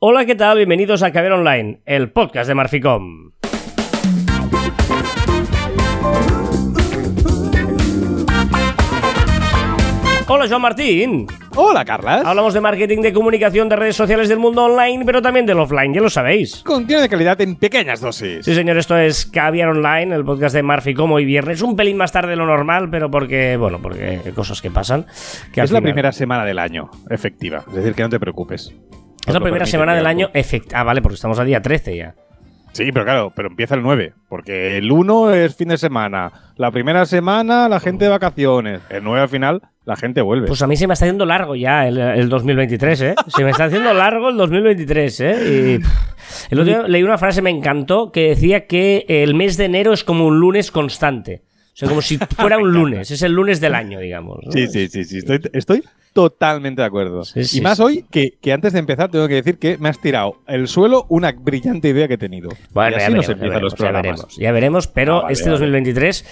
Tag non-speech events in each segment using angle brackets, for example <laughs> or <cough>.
Hola, ¿qué tal? Bienvenidos a Caber Online, el podcast de Marficom. Hola, Joan Martín. Hola, Carlas. Hablamos de marketing, de comunicación, de redes sociales del mundo online, pero también del offline, ya lo sabéis. Contenido de calidad en pequeñas dosis. Sí, señor, esto es Caviar Online, el podcast de Marficom hoy viernes. Un pelín más tarde de lo normal, pero porque, bueno, porque cosas que pasan. Que es la primera semana del año, efectiva. Es decir, que no te preocupes. Es la primera semana del año efect- Ah, vale, porque estamos a día 13 ya. Sí, pero claro, pero empieza el 9. Porque el 1 es fin de semana. La primera semana, la gente de vacaciones. El 9 al final, la gente vuelve. Pues a mí se me está haciendo largo ya el, el 2023, ¿eh? Se me está haciendo largo el 2023, ¿eh? Y el otro día leí una frase, me encantó, que decía que el mes de enero es como un lunes constante. O sea, como si fuera un <laughs> lunes. Es el lunes del año, digamos. ¿no? Sí, sí, sí, sí. Estoy, estoy totalmente de acuerdo. Sí, sí, y más sí. hoy que, que antes de empezar tengo que decir que me has tirado el suelo una brillante idea que he tenido. Bueno, y ya veremos, nos ya veremos, los ya programas. veremos, ya veremos, pero Ah, vale, este vale. 2023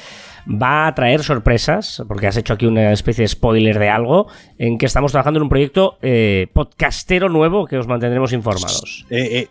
va a traer sorpresas, porque has hecho aquí una especie de spoiler de algo, en que estamos trabajando en un proyecto eh, podcastero nuevo que os mantendremos informados. Eh, eh,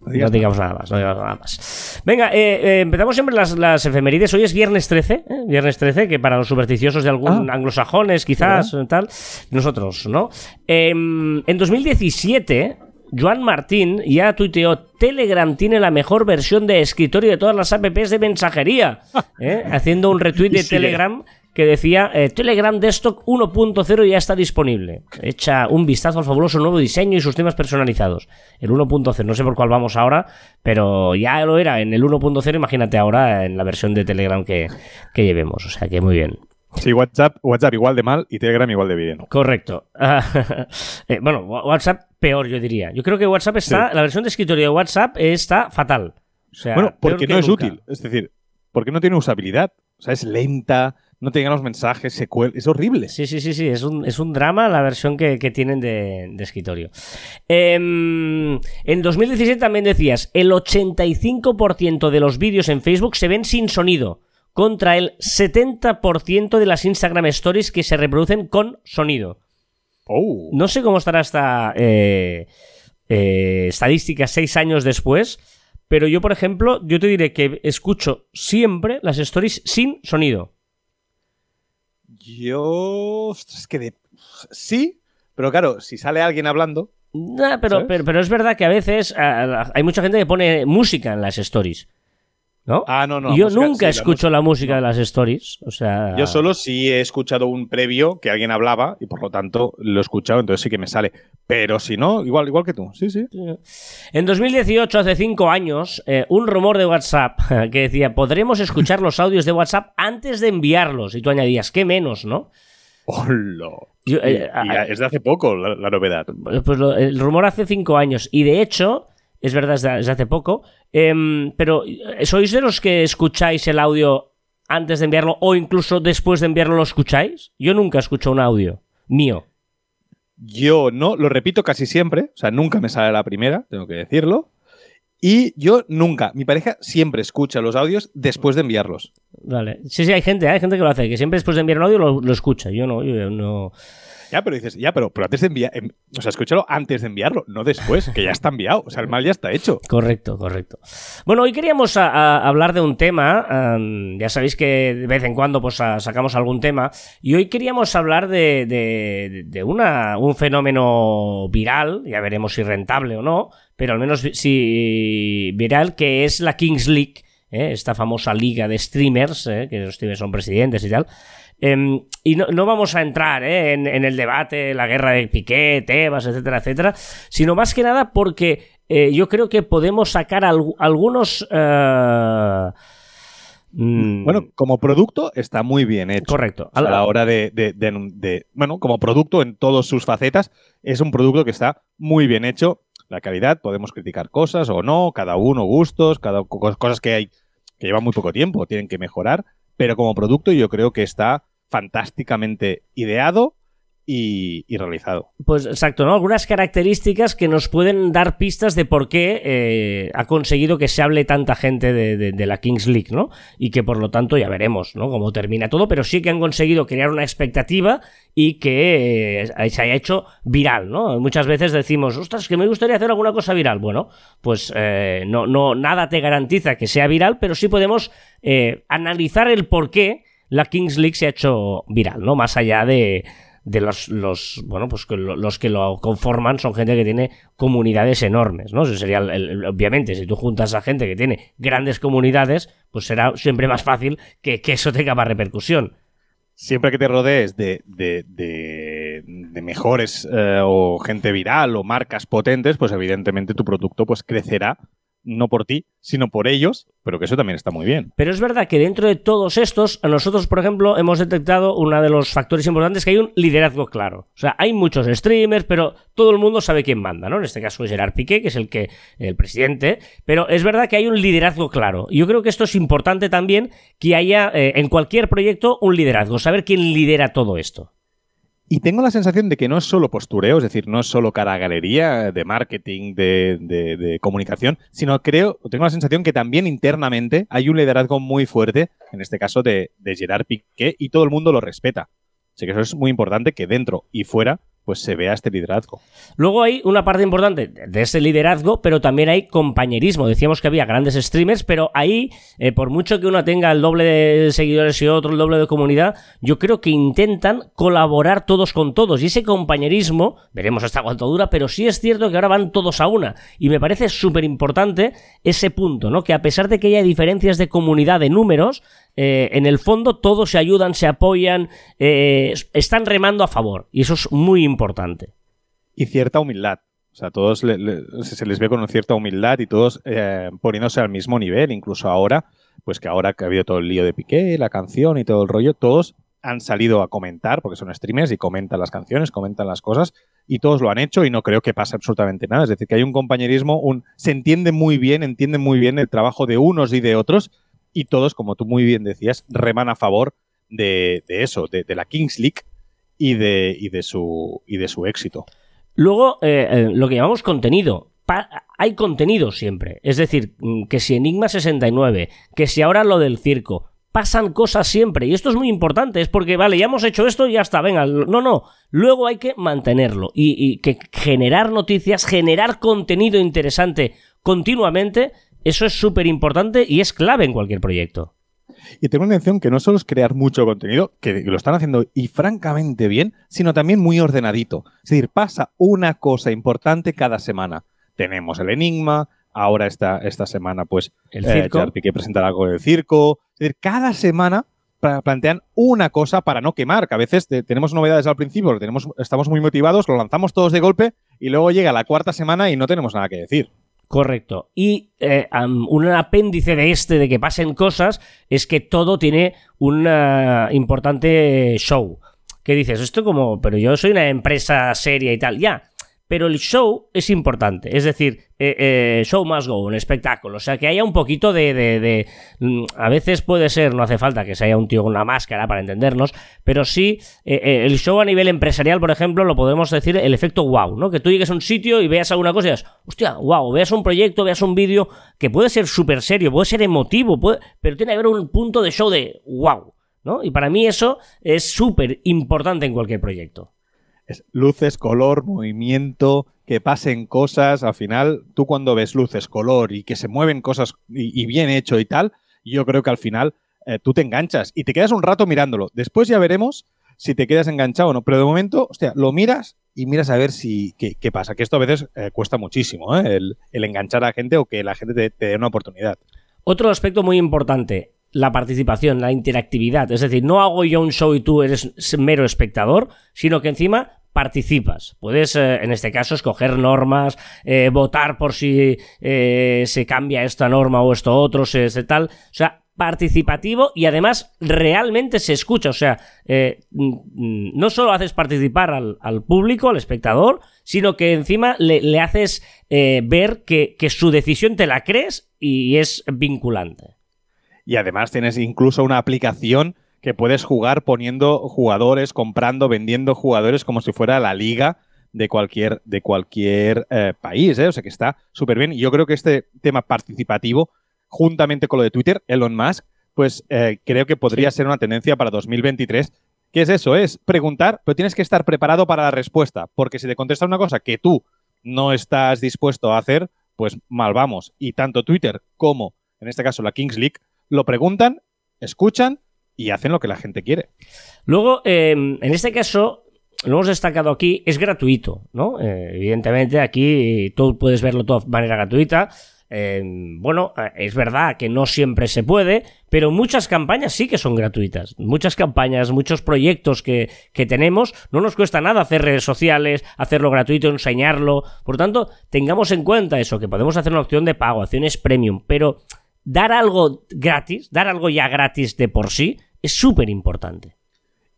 no digamos nada más, no digamos nada más. Venga, eh, eh, empezamos siempre las, las efemérides. Hoy es viernes 13, ¿eh? viernes 13, que para los supersticiosos de algún Ah. anglosajones quizás, tal, nosotros, ¿no? Em, en 2017, Joan Martín ya tuiteó, Telegram tiene la mejor versión de escritorio de todas las apps de mensajería, <laughs> ¿eh? haciendo un retweet de. Telegram que decía eh, Telegram Desktop 1.0 ya está disponible. Echa un vistazo al fabuloso nuevo diseño y sus temas personalizados. El 1.0, no sé por cuál vamos ahora, pero ya lo era en el 1.0, imagínate ahora en la versión de Telegram que, que llevemos. O sea que muy bien. Sí, WhatsApp, WhatsApp igual de mal y Telegram igual de bien. Correcto. <laughs> Eh, bueno, WhatsApp peor, yo diría. Yo creo que WhatsApp está, la versión de escritorio de WhatsApp está fatal. O sea, Bueno, porque que no es útil. Es decir, porque no tiene usabilidad. O sea, es lenta, no te llegan los mensajes, se cuel... Es horrible. Sí, sí, sí, sí, es un, es un drama la versión que, que tienen de, de escritorio. Em, en 2017 también decías, el 85% de los vídeos en Facebook se ven sin sonido, contra el 70% de las Instagram Stories que se reproducen con sonido. Oh. No sé cómo estará esta eh, eh, estadística seis años después, pero yo, por ejemplo, yo te diré que escucho siempre las stories sin sonido. Yo. ostras, Es que de... Sí, pero claro, si sale alguien hablando. Nah, pero, pero, pero es verdad que a veces hay mucha gente que pone música en las stories. ¿No? Ah, no, no. Y yo música- nunca sí, la escucho la música de las stories. O sea. Yo solo sí he escuchado un previo que alguien hablaba y por lo tanto lo he escuchado, entonces sí que me sale. Pero si no, igual, igual que tú. Sí, sí. En 2018, hace cinco años, eh, un rumor de WhatsApp <laughs> que decía: podremos escuchar los audios de WhatsApp antes de enviarlos. Y tú añadías, ¿qué menos, no? Hola. Yo, eh, y es de hace poco la, la novedad. Pues lo- el rumor hace cinco años. Y de hecho, es verdad, es hace poco. em, pero, eh, ¿sois de los que escucháis el audio antes de enviarlo o incluso después de enviarlo lo escucháis? Yo nunca escucho un audio mío. Yo no, lo repito casi siempre, o sea, nunca me sale la primera, tengo que decirlo. Y yo nunca, mi pareja siempre escucha los audios después de enviarlos. Vale. Sí, sí, hay gente, ¿eh? hay gente que lo hace, que siempre después de enviar un audio lo, lo escucha. Yo no, yo no. Ya, pero dices, ya, pero, pero antes de enviar, em- o sea, escúchalo antes de enviarlo, no después, que ya está enviado, o sea, el mal ya está hecho. Correcto, correcto. Bueno, hoy queríamos hablar de un tema. ya sabéis que de vez en cuando pues, sacamos algún tema. Y hoy queríamos hablar de, de- una, un fenómeno viral. Ya veremos si rentable o no. Pero al menos si viral, que es la Kings League. ¿eh? Esta famosa liga de streamers, ¿eh? que los streamers son presidentes y tal. Em, y no, no vamos a entrar ¿eh? en, en el debate, la guerra de Piqué, Tebas, etcétera, etcétera, sino más que nada porque eh, yo creo que podemos sacar algu- algunos... eh, mm, Bueno, como producto está muy bien hecho. correcto. O sea, a la hora de, de- de- de- Bueno, como producto en todas sus facetas, es un producto que está muy bien hecho. La calidad, podemos criticar cosas o no, cada uno gustos, cada co- cosas que hay que llevan muy poco tiempo, tienen que mejorar, pero como producto yo creo que está fantásticamente ideado y, realizado. Pues exacto, ¿no? Algunas características que nos pueden dar pistas de por qué eh, ha conseguido que se hable tanta gente de, la Kings League, ¿no? Y que por lo tanto ya veremos, ¿no? Cómo termina todo, pero sí que han conseguido crear una expectativa y que eh, se haya hecho viral, ¿no? Muchas veces decimos, ostras, que me gustaría hacer alguna cosa viral. Bueno, pues eh, no, no, nada te garantiza que sea viral, pero sí podemos analizar el por qué la Kings League se ha hecho viral, ¿no? Más allá de de los, los bueno pues los que lo conforman son gente que tiene comunidades enormes no sería obviamente si tú juntas a gente que tiene grandes comunidades pues será siempre más fácil que, eso tenga más repercusión siempre que te rodees de, de, de, mejores eh, o gente viral o marcas potentes pues evidentemente tu producto pues crecerá no por ti, sino por ellos, pero que eso también está muy bien. Pero es verdad que dentro de todos estos, nosotros, por ejemplo, hemos detectado uno de los factores importantes que hay un liderazgo claro. O sea, hay muchos streamers, pero todo el mundo sabe quién manda, ¿no? En este caso es Gerard Piqué, que es el que el presidente, pero es verdad que hay un liderazgo claro. Yo creo que esto es importante también que haya eh, en cualquier proyecto un liderazgo, saber quién lidera todo esto. Y tengo la sensación de que no es solo postureo, es decir, no es solo cara galería de marketing, de, comunicación, sino creo, tengo la sensación que también internamente hay un liderazgo muy fuerte, en este caso de, de Gerard Piqué, y todo el mundo lo respeta. Así que eso es muy importante que dentro y fuera pues se vea este liderazgo. Luego hay una parte importante de ese liderazgo, pero también hay compañerismo. Decíamos que había grandes streamers, pero ahí, eh, por mucho que uno tenga el doble de seguidores y otro el doble de comunidad, yo creo que intentan colaborar todos con todos. Y ese compañerismo, veremos hasta cuánto dura, pero sí es cierto que ahora van todos a una. Y me parece súper importante ese punto, ¿no? Que a pesar de que haya diferencias de comunidad de números, eh, en el fondo todos se ayudan, se apoyan, eh, están remando a favor. Y eso es muy importante. Y cierta humildad. O sea, todos se les ve con cierta humildad y todos eh, poniéndose al mismo nivel. Incluso ahora, pues que ahora que ha habido todo el lío de Piqué, la canción y todo el rollo, todos han salido a comentar, porque son streamers y comentan las canciones, comentan las cosas, y todos lo han hecho y no creo que pase absolutamente nada. Es decir, que hay un compañerismo, un, se entiende muy bien, entienden muy bien el trabajo de unos y de otros, y todos, como tú muy bien decías, reman a favor de, eso, de, la Kings League y de, su, y de su éxito. Luego, eh, eh, lo que llamamos contenido. hay contenido siempre. Es decir, mm, que si Enigma 69, que si ahora lo del circo, pasan cosas siempre. Y esto es muy importante, es porque, vale, ya hemos hecho esto y ya está, venga. No, no. Luego hay que mantenerlo y, y que generar noticias, generar contenido interesante continuamente eso es súper importante y es clave en cualquier proyecto. Y tengo una intención que no solo es crear mucho contenido, que lo están haciendo y francamente bien, sino también muy ordenadito. Es decir, pasa una cosa importante cada semana. Tenemos el enigma, ahora esta, esta semana, pues, el eh, circo. que presentar algo del circo. Es decir, cada semana plantean una cosa para no quemar, que a veces tenemos novedades al principio, tenemos, estamos muy motivados, lo lanzamos todos de golpe y luego llega la cuarta semana y no tenemos nada que decir. Correcto. Y eh, un apéndice de este, de que pasen cosas, es que todo tiene un importante show. ¿Qué dices? Esto como, pero yo soy una empresa seria y tal. Ya, pero el show es importante. Es decir, eh, eh, show must go, un espectáculo. O sea, que haya un poquito de, de, mm, A veces puede ser, no hace falta que se haya un tío con una máscara para entendernos, pero sí, eh, el show a nivel empresarial, por ejemplo, lo podemos decir el efecto wow, ¿no? Que tú llegues a un sitio y veas alguna cosa y digas, hostia, wow, veas un proyecto, veas un vídeo que puede ser súper serio, puede ser emotivo, puede... pero tiene que haber un punto de show de wow, ¿no? Y para mí eso es súper importante en cualquier proyecto es luces, color, movimiento, que pasen cosas. Al final, tú cuando ves luces, color y que se mueven cosas y, bien hecho y tal, yo creo que al final eh, tú te enganchas y te quedas un rato mirándolo. Después ya veremos si te quedas enganchado o no. Pero de momento, hostia, lo miras y miras a ver si qué, pasa. Que esto a veces eh, cuesta muchísimo, ¿eh? el, enganchar a la gente o que la gente te, te dé una oportunidad. Otro aspecto muy importante, la participación, la interactividad. Es decir, no hago yo un show y tú eres mero espectador, sino que encima participas. Puedes, eh, en este caso, escoger normas, eh, votar por si eh, se cambia esta norma o esto otro, se, tal. O sea, participativo y además realmente se escucha. O sea, no solo haces participar al, público, al espectador, sino que encima le, haces ver que, que su decisión te la crees y es vinculante. Y además tienes incluso una aplicación que puedes jugar poniendo jugadores, comprando, vendiendo jugadores como si fuera la liga de cualquier, de cualquier eh, país, ¿eh? O sea que está súper bien. Y yo creo que este tema participativo, juntamente con lo de Twitter, Elon Musk, pues eh, creo que podría ser una tendencia para 2023. ¿Qué es eso? Es preguntar, pero tienes que estar preparado para la respuesta. Porque si te contesta una cosa que tú no estás dispuesto a hacer, pues mal vamos. Y tanto Twitter como, en este caso, la Kings League, lo preguntan, escuchan y hacen lo que la gente quiere. Luego, em, en este caso, lo hemos destacado aquí, es gratuito, ¿no? Eh, evidentemente aquí tú puedes verlo todo de manera gratuita. Em, bueno, eh, es verdad que no siempre se puede, pero muchas campañas sí que son gratuitas. Muchas campañas, muchos proyectos que, que, tenemos, no nos cuesta nada hacer redes sociales, hacerlo gratuito, enseñarlo. Por tanto, tengamos en cuenta eso, que podemos hacer una opción de pago, acciones premium, pero dar algo gratis, dar algo ya gratis de por sí, es súper importante.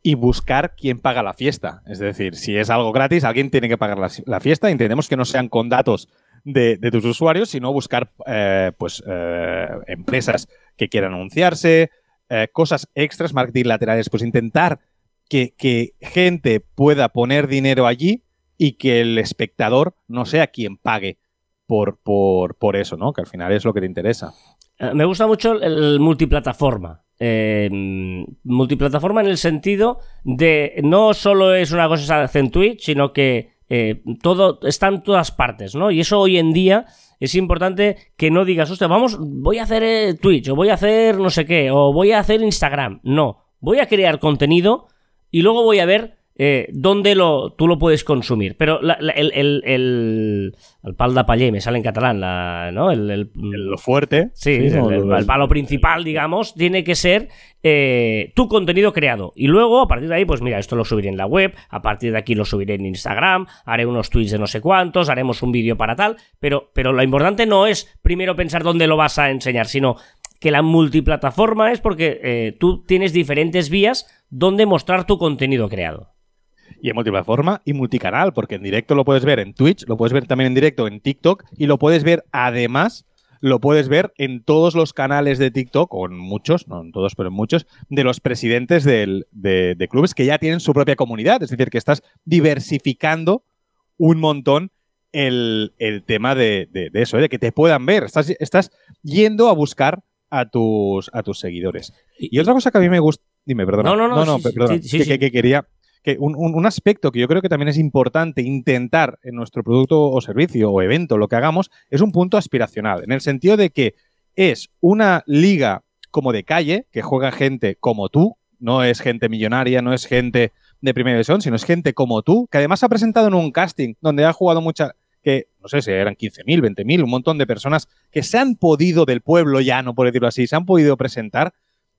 Y buscar quién paga la fiesta. Es decir, si es algo gratis, alguien tiene que pagar la, fiesta. Entendemos que no sean con datos de, tus usuarios, sino buscar eh, pues, eh, empresas que quieran anunciarse, eh, cosas extras, marketing laterales, pues intentar que, que, gente pueda poner dinero allí y que el espectador no sea quien pague por, por, por eso, ¿no? Que al final es lo que te interesa. Me gusta mucho el multiplataforma. Eh, multiplataforma en el sentido de no solo es una cosa que en Twitch, sino que eh, todo está en todas partes, ¿no? Y eso hoy en día es importante que no digas, hostia, vamos, voy a hacer eh, Twitch, o voy a hacer no sé qué, o voy a hacer Instagram. No, voy a crear contenido y luego voy a ver eh, dónde lo, tú lo puedes consumir. Pero el, el, el, el, pal de paller, me sale en catalán, la, ¿no? El, lo fuerte. Sí, el, palo principal, digamos, tiene que ser eh, tu contenido creado. Y luego, a partir de ahí, pues mira, esto lo subiré en la web, a partir de aquí lo subiré en Instagram, haré unos tweets de no sé cuántos, haremos un vídeo para tal, pero, pero lo importante no es primero pensar dónde lo vas a enseñar, sino que la multiplataforma es porque eh, tú tienes diferentes vías donde mostrar tu contenido creado y en multiplataforma y multicanal, porque en directo lo puedes ver en Twitch, lo puedes ver también en directo en TikTok y lo puedes ver además, lo puedes ver en todos los canales de TikTok, o en muchos, no en todos, pero en muchos, de los presidentes de, clubes que ya tienen su propia comunidad. Es decir, que estás diversificando un montón el, tema de, eso, ¿eh? de que te puedan ver. Estás, estás yendo a buscar a tus, a tus seguidores. Y, otra cosa que a mí me gusta. Dime, perdona. No, no, no. no, que, quería que un, aspecto que yo creo que también es importante intentar en nuestro producto o servicio o evento, lo que hagamos, es un punto aspiracional, en el sentido de que es una liga como de calle, que juega gente como tú, no es gente millonaria, no es gente de primera división, sino es gente como tú, que además ha presentado en un casting donde ha jugado mucha, que no sé si eran 15.000, 20.000, un montón de personas que se han podido del pueblo ya, no por decirlo así, se han podido presentar.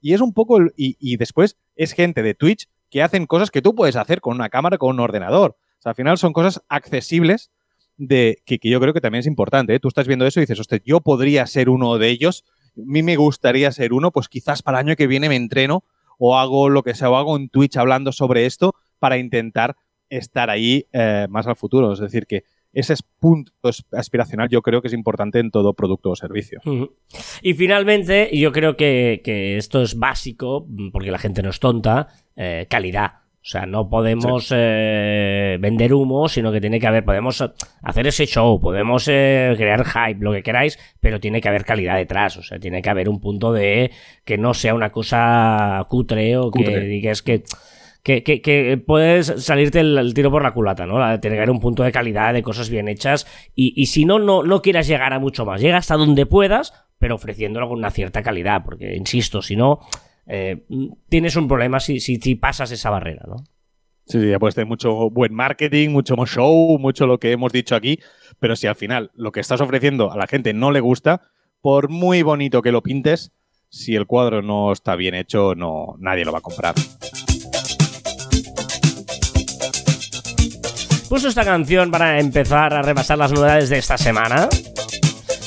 Y es un poco, y, y después es gente de Twitch que hacen cosas que tú puedes hacer con una cámara, con un ordenador. O sea, al final son cosas accesibles de que, yo creo que también es importante. ¿eh? Tú estás viendo eso y dices, yo podría ser uno de ellos, a mí me gustaría ser uno, pues quizás para el año que viene me entreno o hago lo que sea, o hago en Twitch hablando sobre esto para intentar estar ahí eh, más al futuro. Es decir, que ese punto aspiracional yo creo que es importante en todo producto o servicio. Y finalmente, yo creo que, esto es básico, porque la gente no es tonta, eh, calidad. O sea, no podemos eh, vender humo, sino que tiene que haber, podemos hacer ese show, podemos eh, crear hype, lo que queráis, pero tiene que haber calidad detrás. O sea, tiene que haber un punto de que no sea una cosa cutre o que digas que que, puedes salirte el, tiro por la culata, ¿no? Que haber un punto de calidad, de cosas bien hechas. Y, si no, no, no quieras llegar a mucho más. Llega hasta donde puedas, pero ofreciéndolo con una cierta calidad. Porque, insisto, si no, eh, tienes un problema si, si, pasas esa barrera, ¿no? Sí, ya puedes tener mucho buen marketing, mucho show, mucho lo que hemos dicho aquí, pero si al final lo que estás ofreciendo a la gente no le gusta, por muy bonito que lo pintes, si el cuadro no está bien hecho, no, nadie lo va a comprar. Puso esta canción para empezar a repasar las novedades de esta semana.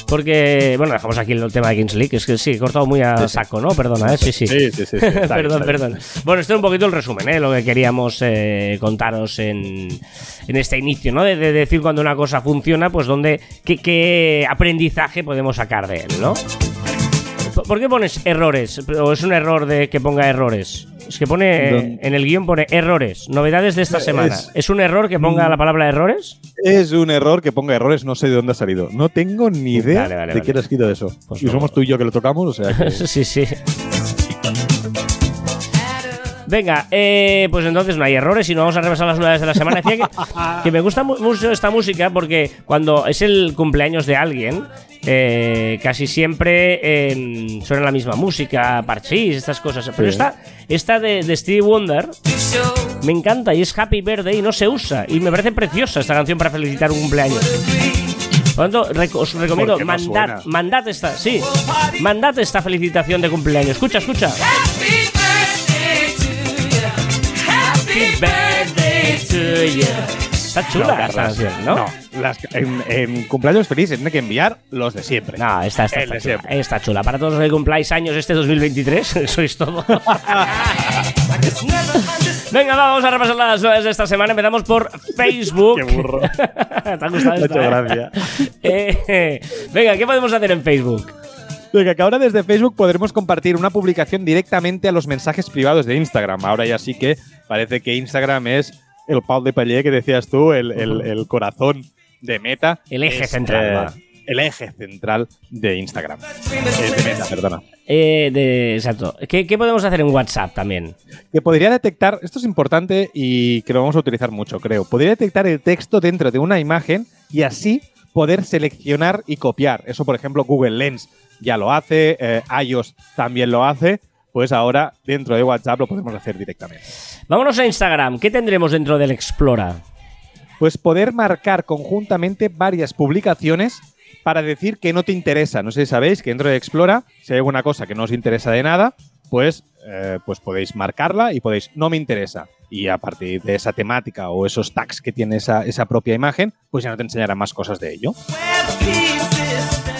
Porque, bueno, dejamos aquí el tema de Kings League. Es que sí, he cortado muy a saco, ¿no? Perdona, ¿eh? Sí, sí. Sí, sí, sí. <laughs> perdón, perdón. Bueno, este es un poquito el resumen, ¿eh? Lo que queríamos eh, contaros en, en, este inicio, ¿no? De, decir cuando una cosa funciona, pues dónde, qué, qué aprendizaje podemos sacar de él, ¿no? ¿Por qué pones errores? ¿O es un error de que ponga errores? Es que pone ¿Dónde? en el guion pone errores, novedades de esta Es- semana. ¿Es un error que ponga Mm. la palabra errores? Es un error que ponga errores, no sé de dónde ha salido. No tengo ni idea Vale, vale, de vale. quién ha escrito eso. Pues y no. somos tú y yo que lo tocamos, o sea que... <laughs> sí, sí. Venga, eh, pues entonces no hay errores y no vamos a repasar las novedades de la semana. Decía que, que me gusta mu- mucho esta música porque cuando es el cumpleaños de alguien, eh, casi siempre eh, suena la misma música, parchís, estas cosas. Pero Sí. esta, esta de, de Stevie Wonder me encanta y es Happy Birthday y no se usa. Y me parece preciosa esta canción para felicitar un cumpleaños. Por lo tanto, os recomiendo ¿Por qué no mandad, mandad esta, sí, mandad esta felicitación de cumpleaños. Escucha, escucha. Está chula No, esta canción, ¿no? las- en, en cumpleaños felices tiene que enviar los de siempre. No, esta, esta de chula. Está chula. Para todos los que cumpláis años este 2023, <laughs> sois todo. <laughs> Venga, va, vamos a repasar las novedades de esta semana. Empezamos por Facebook. <laughs> Qué burro. ¿Te ha gustado esta, eh? gracia. Eh, venga, ¿qué podemos hacer en Facebook? Venga, que ahora desde Facebook podremos compartir una publicación directamente a los mensajes privados de Instagram. Ahora ya sí que parece que Instagram es el pal de paller que decías tú, el, el- el corazón de Meta. El eje Es, central, eh, el eje central de Instagram. Eh, de Meta, perdona. Eh, de, exacto. ¿Qué, qué podemos hacer en WhatsApp también? Que podría detectar, esto es importante y que lo vamos a utilizar mucho, creo. Podría detectar el texto dentro de una imagen y así poder seleccionar y copiar. Eso, por ejemplo, Google Lens ya lo hace, eh, iOS también lo hace. Pues ahora dentro de WhatsApp lo podemos hacer directamente. Vámonos a Instagram. ¿Qué tendremos dentro del Explora? Pues poder marcar conjuntamente varias publicaciones para decir que no te interesa. No sé si sabéis que dentro de Explora, si hay alguna cosa que no os interesa de nada, pues, eh, pues podéis marcarla y podéis no me interesa. Y a partir de esa temática o esos tags que tiene esa, esa propia imagen, pues ya no te enseñará más cosas de ello.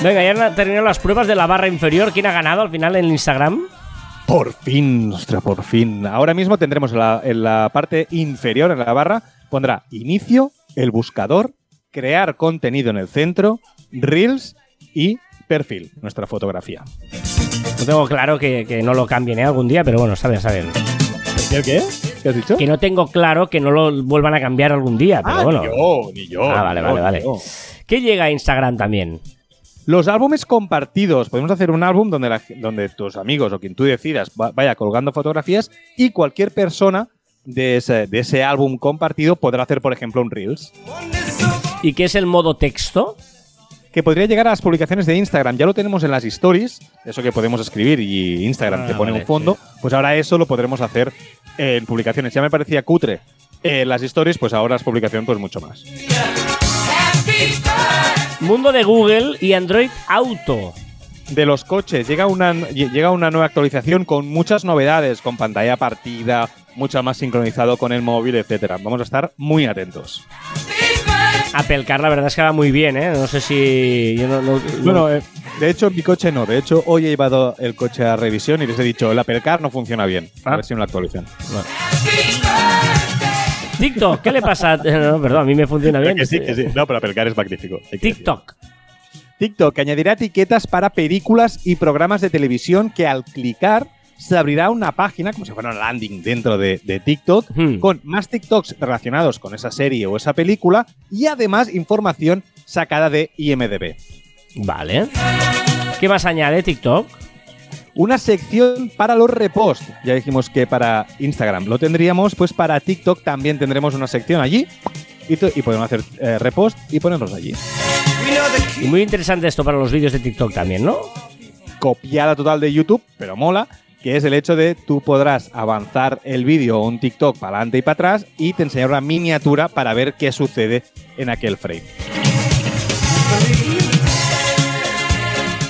Venga, ya han terminado las pruebas de la barra inferior. ¿Quién ha ganado al final en Instagram? Por fin, ostras, por fin. Ahora mismo tendremos en la, en la parte inferior, en la barra, pondrá inicio, el buscador, crear contenido en el centro, reels y perfil, nuestra fotografía. No tengo claro que, que no lo cambien ¿eh? algún día, pero bueno, está bien. ¿Qué? ¿Qué? ¿Qué has dicho? Que no tengo claro que no lo vuelvan a cambiar algún día, pero Ah, bueno. ni yo, ni yo. Ah, vale, ni vale, yo, vale. yo. ¿Qué llega a Instagram también? Los álbumes compartidos. Podemos hacer un álbum donde, la- donde tus amigos o quien tú decidas va- vaya colgando fotografías y cualquier persona de ese, de ese álbum compartido podrá hacer, por ejemplo, un Reels. ¿Y qué es el modo texto? que podría llegar a las publicaciones de Instagram. Ya lo tenemos en las stories, eso que podemos escribir y Instagram Ah, te pone vale, un fondo, pues ahora eso lo podremos hacer en publicaciones. Ya me parecía cutre en las stories, pues ahora es publicación pues mucho más. Mundo de Google y Android Auto. De los coches, llega una, llega una nueva actualización con muchas novedades, con pantalla partida, mucho más sincronizado con el móvil, etcétera. Vamos a estar muy atentos. Apple Car, la verdad es que va muy bien, ¿eh? No sé si. yo no- no- Bueno, eh, de hecho, mi coche no. De hecho, hoy he llevado el coche a revisión y les he dicho, el Apple Car no funciona bien. Ah. A ver si me lo actualizan. TikTok, ¿qué le pasa? <laughs> No, perdón, a mí me funciona bien. Que sí, que sí. No, pero Apple Car es magnífico. TikTok. TikTok añadirá etiquetas para películas y programas de televisión que al clicar se abrirá una página, como si fuera una landing dentro de, de TikTok, Hmm. con más TikToks relacionados con esa serie o esa película y además información sacada de IMDB. Vale. ¿Qué más añade TikTok? Una sección para los reposts. Ya dijimos que para Instagram lo tendríamos, pues para TikTok también tendremos una sección allí y, podemos hacer eh, repost y ponerlos allí. Y muy interesante esto para los vídeos de TikTok también, ¿no? Copiada total de YouTube, pero mola, que es el hecho de tú podrás avanzar el vídeo o un TikTok para adelante y para atrás y te enseñará una miniatura para ver qué sucede en aquel frame.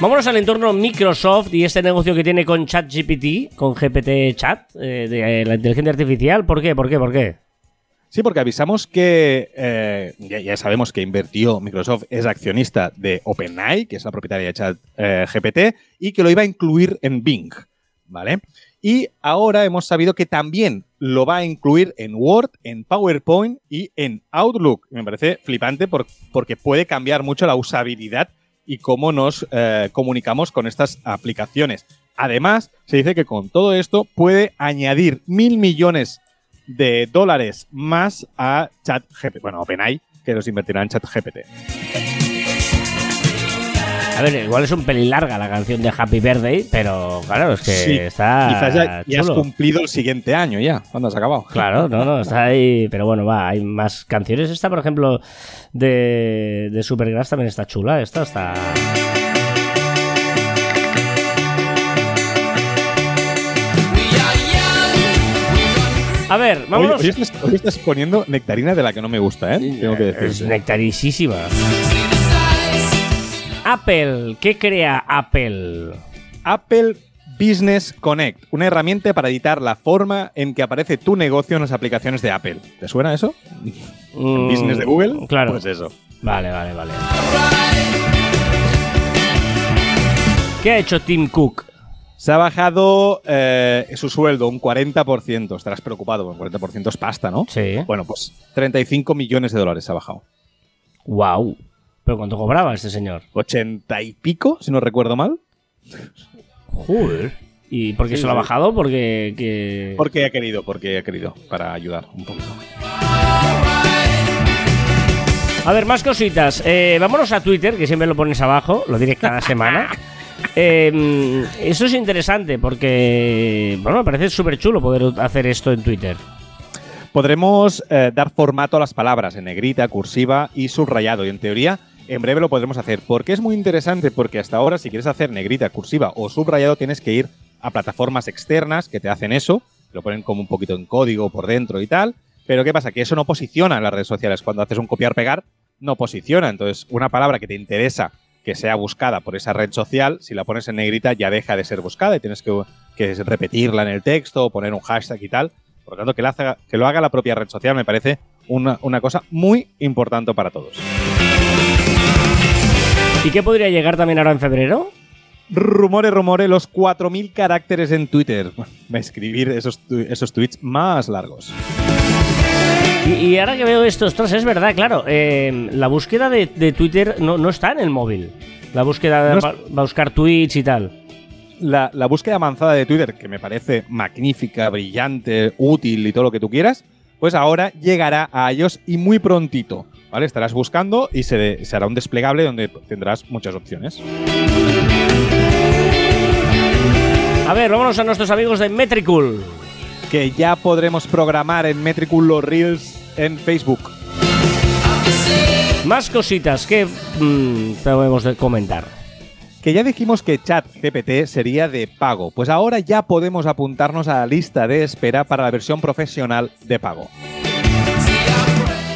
Vámonos al entorno Microsoft y este negocio que tiene con ChatGPT, con GPT Chat, eh, de eh, la inteligencia artificial. ¿Por qué? ¿Por qué? ¿Por qué? Sí, porque avisamos que eh, ya, sabemos que invirtió Microsoft, es accionista de OpenAI, que es la propietaria de Chat eh, GPT, y que lo iba a incluir en Bing, ¿vale? Y ahora hemos sabido que también lo va a incluir en Word, en PowerPoint y en Outlook. Me parece flipante por- porque puede cambiar mucho la usabilidad y cómo nos eh, comunicamos con estas aplicaciones. Además, se dice que con todo esto puede añadir mil millones de dólares más a ChatGPT. Bueno, OpenAI, que los invertirá en ChatGPT. A ver, igual es un pelín larga la canción de Happy Birthday, pero claro, es que Sí, está. Quizás ya, ya has cumplido el siguiente año ya, cuando has acabado. Claro, no, no, está ahí. Pero bueno, va, hay más canciones. Esta, por ejemplo, de, de Supergrass también está chula. Esta está. A ver, vámonos. hoy estás, hoy estás poniendo nectarina de la que no me gusta, ¿eh? Tengo que Es decir. nectarisísima. Apple, ¿qué crea Apple? Apple Business Connect, una herramienta para editar la forma en que aparece tu negocio en las aplicaciones de Apple. ¿Te suena eso? Mm, ¿Business de Google? Claro. Pues eso. Vale, vale, vale. ¿Qué ha hecho Tim Cook? Se ha bajado eh, su sueldo un 40%. Estarás preocupado, un 40% es pasta, ¿no? Sí. Bueno, pues 35 millones de dólares se ha bajado. Wow. ¿Pero cuánto cobraba este señor? 80 y pico, si no recuerdo mal. Joder. ¿Y por qué Sí, se lo ha bajado? Porque. Que... Porque ha querido, porque ha querido, para ayudar un poquito. A ver, más cositas. Eh, vámonos a Twitter, que siempre lo pones abajo, lo diré cada <laughs> semana. Eh, eso es interesante porque, bueno, me parece súper chulo poder hacer esto en Twitter. Podremos eh, dar formato a las palabras en negrita, cursiva y subrayado. Y en teoría, en breve lo podremos hacer. Porque es muy interesante, porque hasta ahora, si quieres hacer negrita, cursiva o subrayado, tienes que ir a plataformas externas que te hacen eso. Lo ponen como un poquito en código por dentro y tal. Pero ¿qué pasa? Que eso no posiciona en las redes sociales. Cuando haces un copiar-pegar, no posiciona. Entonces, una palabra que te interesa que sea buscada por esa red social, si la pones en negrita ya deja de ser buscada y tienes que, repetirla en el texto o poner un hashtag y tal. Por lo tanto, que que lo haga la propia red social me parece una, una cosa muy importante para todos. ¿Y qué podría llegar también ahora en febrero? Rumores, rumores, los 4.000 caracteres en Twitter. Va a escribir esos, tu- esos tweets más largos. Y, y ahora que veo esto, ostras, es verdad, claro. eh, la búsqueda de, de Twitter no, no está en el móvil. La búsqueda de No es- va, va a buscar tweets y tal. La, la búsqueda avanzada de Twitter, que me parece magnífica, brillante, útil y todo lo que tú quieras, pues ahora llegará a ellos y muy prontito. ¿Vale? Estarás buscando y se, se hará un desplegable donde tendrás muchas opciones. A ver, vámonos a nuestros amigos de Metricool. Que ya podremos programar en Metricool los Reels en Facebook. Más cositas que mm, de comentar. Que ya dijimos que ChatGPT sería de pago, pues ahora ya podemos apuntarnos a la lista de espera para la versión profesional de pago.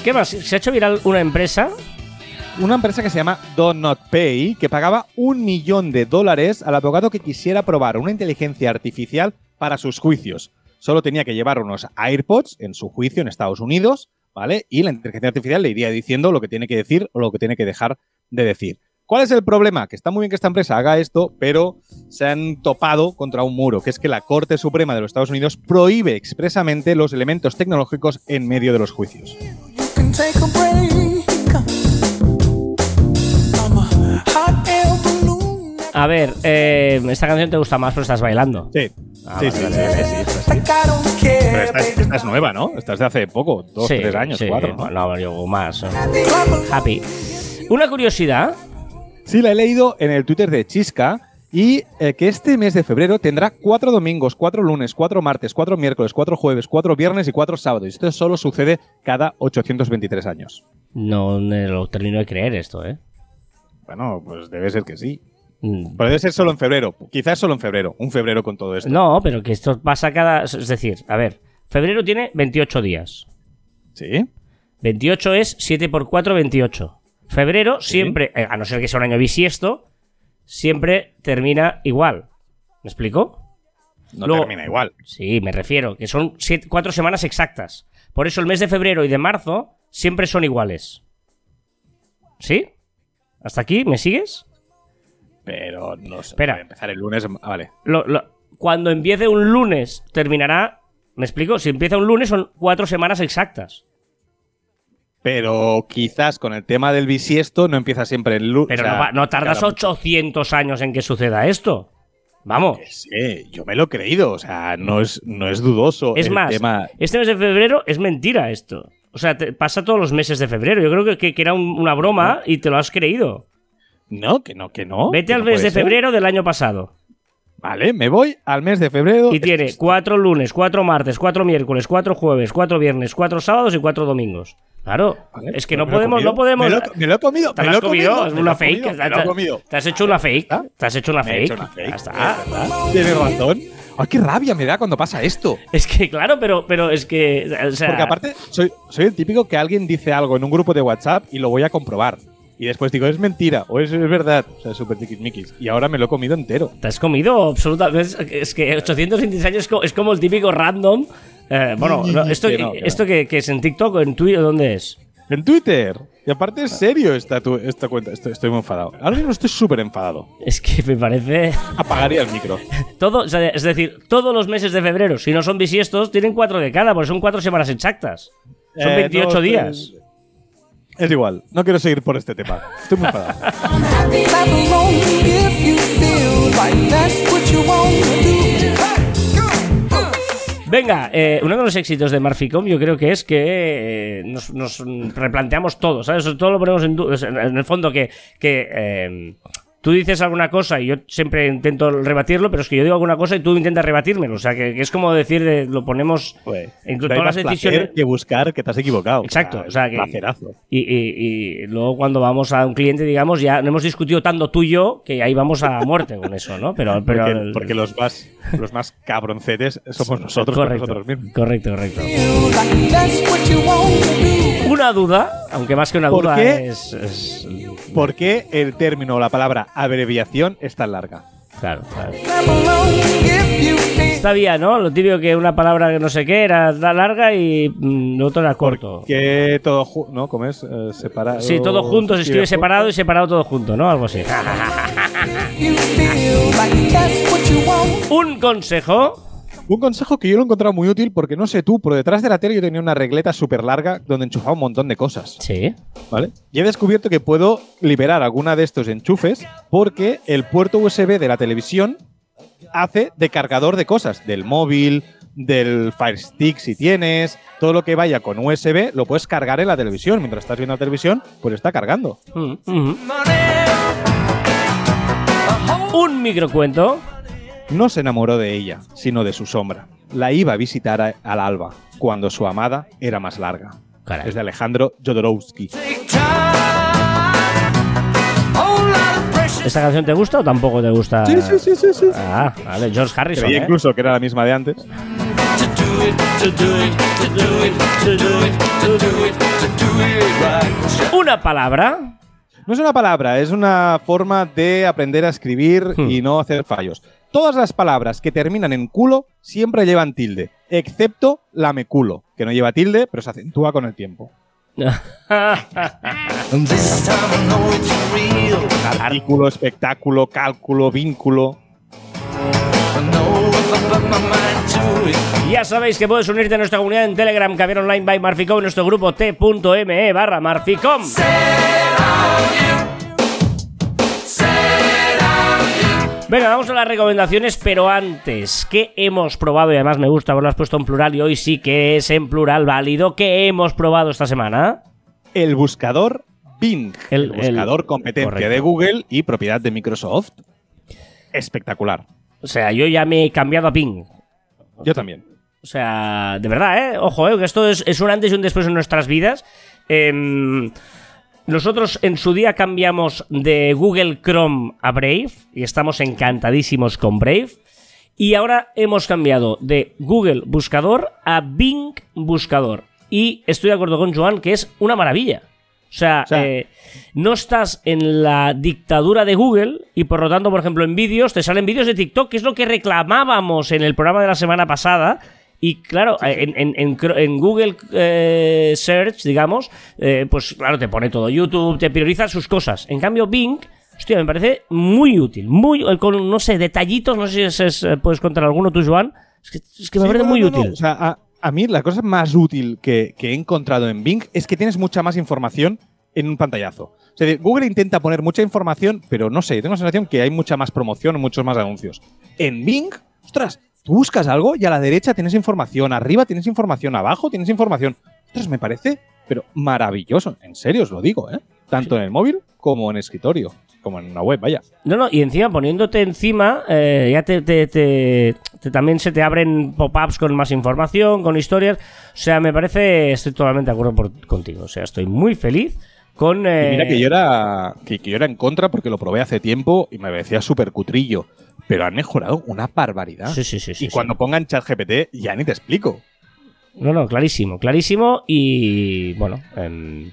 ¿Qué más? Se ha hecho viral una empresa. Una empresa que se llama Do Not Pay, que pagaba un millón de dólares al abogado que quisiera probar una inteligencia artificial para sus juicios. Solo tenía que llevar unos AirPods en su juicio en Estados Unidos, ¿vale? Y la inteligencia artificial le iría diciendo lo que tiene que decir o lo que tiene que dejar de decir. ¿Cuál es el problema? Que está muy bien que esta empresa haga esto, pero se han topado contra un muro, que es que la Corte Suprema de los Estados Unidos prohíbe expresamente los elementos tecnológicos en medio de los juicios. A break. I'm a hot air balloon. A ver, eh, esta canción te gusta más, pero estás bailando. Sí, Ah, sí, vale, sí, vale, sí, vale. sí, sí, sí. Like I don't care. Pero esta es, esta es nueva, ¿no? Esta es de hace poco, dos, Sí, tres años, sí, pues cuatro. ¿no? No, yo más. along. Happy. Una curiosidad. Sí, la he leído en el Twitter de Chisca y eh, que este mes de febrero tendrá cuatro domingos, cuatro lunes, cuatro martes, cuatro miércoles, cuatro jueves, cuatro viernes y cuatro sábados. Y esto solo sucede cada 823 años. No me lo termino de creer esto, ¿eh? Bueno, pues debe ser que sí. Mm. Pero debe ser solo en febrero. Quizás solo en febrero. Un febrero con todo esto. No, pero que esto pasa cada... Es decir, a ver, febrero tiene 28 días. ¿Sí? 28 es 7 por 4, 28. Febrero siempre, eh, a no ser que sea un año bisiesto, siempre termina igual. ¿Me explico? No Luego- termina igual. Sí, me refiero, que son siete- cuatro semanas exactas. Por eso el mes de febrero y de marzo siempre son iguales. ¿Sí? ¿Hasta aquí? ¿Me sigues? Pero no sé. Espera. Voy a empezar el lunes. ah, Vale. Lo- lo- cuando empiece un lunes, terminará. ¿Me explico? Si empieza un lunes, son cuatro semanas exactas. Pero quizás con el tema del bisiesto no empieza siempre el lunes. Pero no, va- no tardas 800 años en que suceda esto. Vamos. Sí, yo me lo he creído, o sea, no es, no es dudoso. Es el más, tema- este mes de febrero es mentira esto. O sea, te- pasa todos los meses de febrero. Yo creo que, que- que era un- una broma y te lo has creído. No, que no, que no. Vete que al no mes de ser. febrero del año pasado. Vale, me voy al mes de febrero. Y tiene cuatro lunes, cuatro martes, cuatro miércoles, cuatro jueves, cuatro viernes, cuatro sábados y cuatro domingos. Claro, Vale, es que no podemos, no podemos. Me lo, me lo he comido. ¿Te me lo has comido? comido, Es me una lo fake. comido, Te- me lo he comido. Te has hecho una fake. ¿Ah? Te has hecho una Me he fake. hecho una fake. Tienes razón. Ay, qué rabia me da cuando pasa esto. Es que, claro, pero, pero es que. O sea, Porque aparte, soy, soy el típico que alguien dice algo en un grupo de WhatsApp y lo voy a comprobar. Y después digo, es mentira o es, es verdad. O sea, súper tiquismiquis. Y ahora me lo he comido entero. Te has comido absolutamente. Es, que 826 años es como el típico random. Eh, bueno, no, esto, Que no, que no. esto que, que es en TikTok o en Twitter, ¿dónde es? En Twitter. Y aparte es serio esta, tu- esta cuenta. Estoy, estoy muy enfadado. Ahora mismo estoy súper enfadado. Es que me parece. Apagaría el micro. <laughs> Todo, es decir, todos los meses de febrero, si no son bisiestos, tienen cuatro de cada, porque son cuatro semanas exactas. Son Eh, 28 no, días. Es igual. No quiero seguir por este tema. Estoy muy enfadado. <laughs> Venga, eh, uno de los éxitos de Marficom yo creo que es que eh, nos, replanteamos todo, ¿sabes? Todo lo ponemos en, en el fondo que, que eh, tú dices alguna cosa y yo siempre intento rebatirlo, pero es que yo digo alguna cosa y tú intentas rebatírmelo. O sea, que, que es como decir, de, lo ponemos... Pues, hay todas más las decisiones- que buscar que te has equivocado. Exacto, o sea que-. Y, y- y luego cuando vamos a un cliente, digamos, ya no hemos discutido tanto tú y yo que ahí vamos a muerte con eso, ¿no? Pero, pero Porque, porque los más, los más cabroncetes somos nosotros correcto, nosotros mismos. correcto, correcto. Una duda, aunque más que una ¿Por duda qué? es, es- ¿Por qué el término o la palabra abreviación es tan larga? Claro, claro. Está bien, ¿no? Lo típico que una palabra que no sé qué era la larga y mm, lo otro era corto. Que todo junto, ¿no? ¿Cómo es? Eh, separado. Sí, todo junto se escribe separado y separado todo junto, ¿no? Algo así. <laughs> Un consejo. Un consejo que yo lo he encontrado muy útil porque no sé tú, pero detrás de la tele yo tenía una regleta súper larga donde enchufaba un montón de cosas. Sí. ¿Vale? Y he descubierto que puedo liberar alguna de estos enchufes porque el puerto USB de la televisión hace de cargador de cosas, del móvil, del Fire Stick si tienes, todo lo que vaya con USB lo puedes cargar en la televisión. Mientras estás viendo la televisión, pues está cargando. Mm, ujú. Un microcuento. No se enamoró de ella, sino de su sombra. La iba a visitar a- al alba, cuando su amada era más larga. Caray. Es de Alejandro Jodorowsky. ¿Esta canción te gusta o tampoco te gusta? Sí, sí, sí, sí, sí. Ah, vale, George Harrison. Creía ¿eh? incluso que era la misma de antes. Una palabra. No es una palabra, es una forma de aprender a escribir Hmm. y no hacer fallos. Todas las palabras que terminan en culo siempre llevan tilde, excepto la meculo, que no lleva tilde, pero se acentúa con el tiempo. Artículo, espectáculo, cálculo, vínculo. Ya sabéis que puedes unirte a nuestra comunidad en Telegram, Caviar Online by Marficom, en nuestro grupo t.me barra Marficom. Venga, vamos a las recomendaciones, pero antes, ¿qué hemos probado? Y además me gusta haberlo has puesto en plural y hoy sí que es en plural válido. ¿Qué hemos probado esta semana? El buscador Bing, El- el, buscador el- competencia correcto. de Google y propiedad de Microsoft. Espectacular. O sea, yo ya me he cambiado a Ping. Yo también. O sea, de verdad, ¿eh? Ojo, ¿eh? Que esto es, es un antes y un después en nuestras vidas. Em, nosotros en su día cambiamos de Google Chrome a Brave y estamos encantadísimos con Brave. Y ahora hemos cambiado de Google Buscador a Bing Buscador. Y estoy de acuerdo con Joan que es una maravilla. O sea, O sea- eh, no estás en la dictadura de Google y por lo tanto, por ejemplo, en vídeos te salen vídeos de TikTok, que es lo que reclamábamos en el programa de la semana pasada. Y claro, en, en- en Google eh, Search, digamos, eh, pues claro, te pone todo YouTube, te prioriza sus cosas. En cambio, Bing, hostia, me parece muy útil. Muy, eh, con, no sé, detallitos, no sé si es- es, puedes contar alguno tú, Joan. Es que, es que me Sí, parece no, muy no, no. útil. O sea, a, a mí la cosa más útil que, que he encontrado en Bing es que tienes mucha más información en un pantallazo. O sea, Google intenta poner mucha información, pero no sé, tengo la sensación que hay mucha más promoción, muchos más anuncios. En Bing, ostras, tú buscas algo y a la derecha tienes información, arriba tienes información, abajo tienes información. Ostras, me parece, pero maravilloso. En serio os lo digo, ¿eh? Tanto en el móvil como en escritorio, como en una web, vaya. No, no, y encima poniéndote encima, eh, ya te, te- te- te- también se te abren pop-ups con más información, con historias. O sea, me parece, estoy totalmente de acuerdo por- contigo. O sea, estoy muy feliz con... Y eh, mira que yo era que, que yo era en contra porque lo probé hace tiempo y me parecía súper cutrillo. Pero han mejorado una barbaridad. Sí, sí, sí. sí, y sí. cuando pongan ChatGPT, ya ni te explico. No, no, clarísimo, clarísimo. Y bueno, em,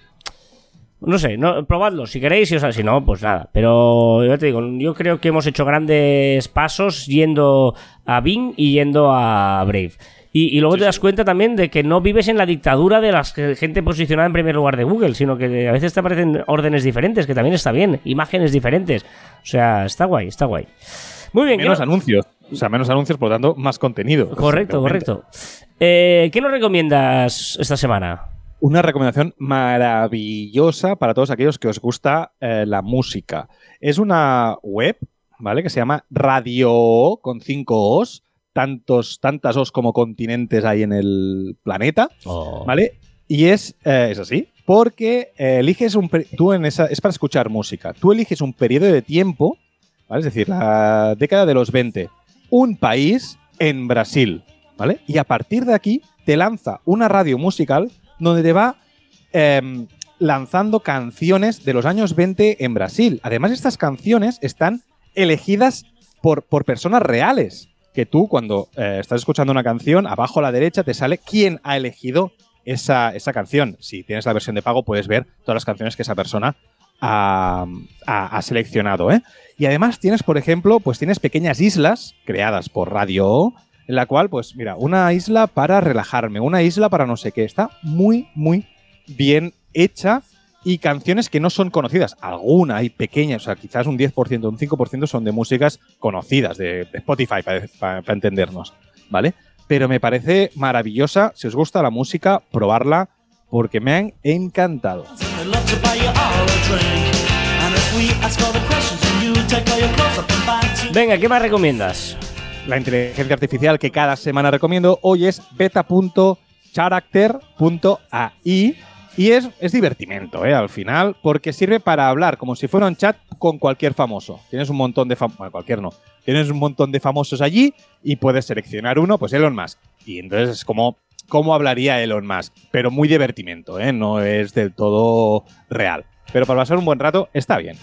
no sé, no, probadlo si queréis, y, o sea, si no, pues nada. Pero yo te digo, yo creo que hemos hecho grandes pasos yendo a Bing y yendo a Brave. Y, y luego te das cuenta también de que no vives en la dictadura de la gente posicionada en primer lugar de Google, sino que a veces te aparecen órdenes diferentes, que también está bien, imágenes diferentes. O sea, está guay, está guay. Muy bien, ¿qué Menos no- anuncios. O sea, menos anuncios, por lo tanto, más contenido. correcto, correcto. Eh, ¿Qué nos recomiendas esta semana? Una recomendación maravillosa para todos aquellos que os gusta eh, la música. Es una web, ¿vale? Que se llama Radio con cinco Os. Tantos, tantas Os como continentes hay en el planeta. Oh. ¿Vale? Y es, eh, es así, porque eliges un. Tú en esa. Es para escuchar música. Tú eliges un periodo de tiempo, Es decir, la década de los 20. Un país en Brasil, ¿vale? Y a partir de aquí te lanza una radio musical donde te va em, lanzando canciones de los años 20 en Brasil. Además, estas canciones están elegidas por, por personas reales. Que tú, cuando eh, estás escuchando una canción, abajo a la derecha te sale quién ha elegido esa, esa canción. Si tienes la versión de pago, puedes ver todas las canciones que esa persona ha, ha- seleccionado. ¿eh? Y además tienes, por ejemplo, pues tienes pequeñas islas creadas por Radio O, en la cual, pues mira, una isla para relajarme, una isla para no sé qué. Está muy, muy bien hecha y canciones que no son conocidas. Alguna hay pequeñas, o sea, quizás un 10%, un 5% son de músicas conocidas, de, Spotify, para, para- para entendernos, ¿vale? Pero me parece maravillosa. Si os gusta la música, probarla porque me han encantado. Venga, ¿qué más recomiendas? La inteligencia artificial que cada semana recomiendo hoy es beta.character.ai y es, es divertimento, ¿eh? Al final, porque sirve para hablar como si fuera un chat con cualquier famoso. Tienes un montón de famosos, bueno, cualquier no. Tienes un montón de famosos allí y puedes seleccionar uno, pues Elon Musk. Y entonces es como cómo hablaría Elon Musk, pero muy divertimento, ¿eh? No es del todo real. Pero para pasar un buen rato está bien.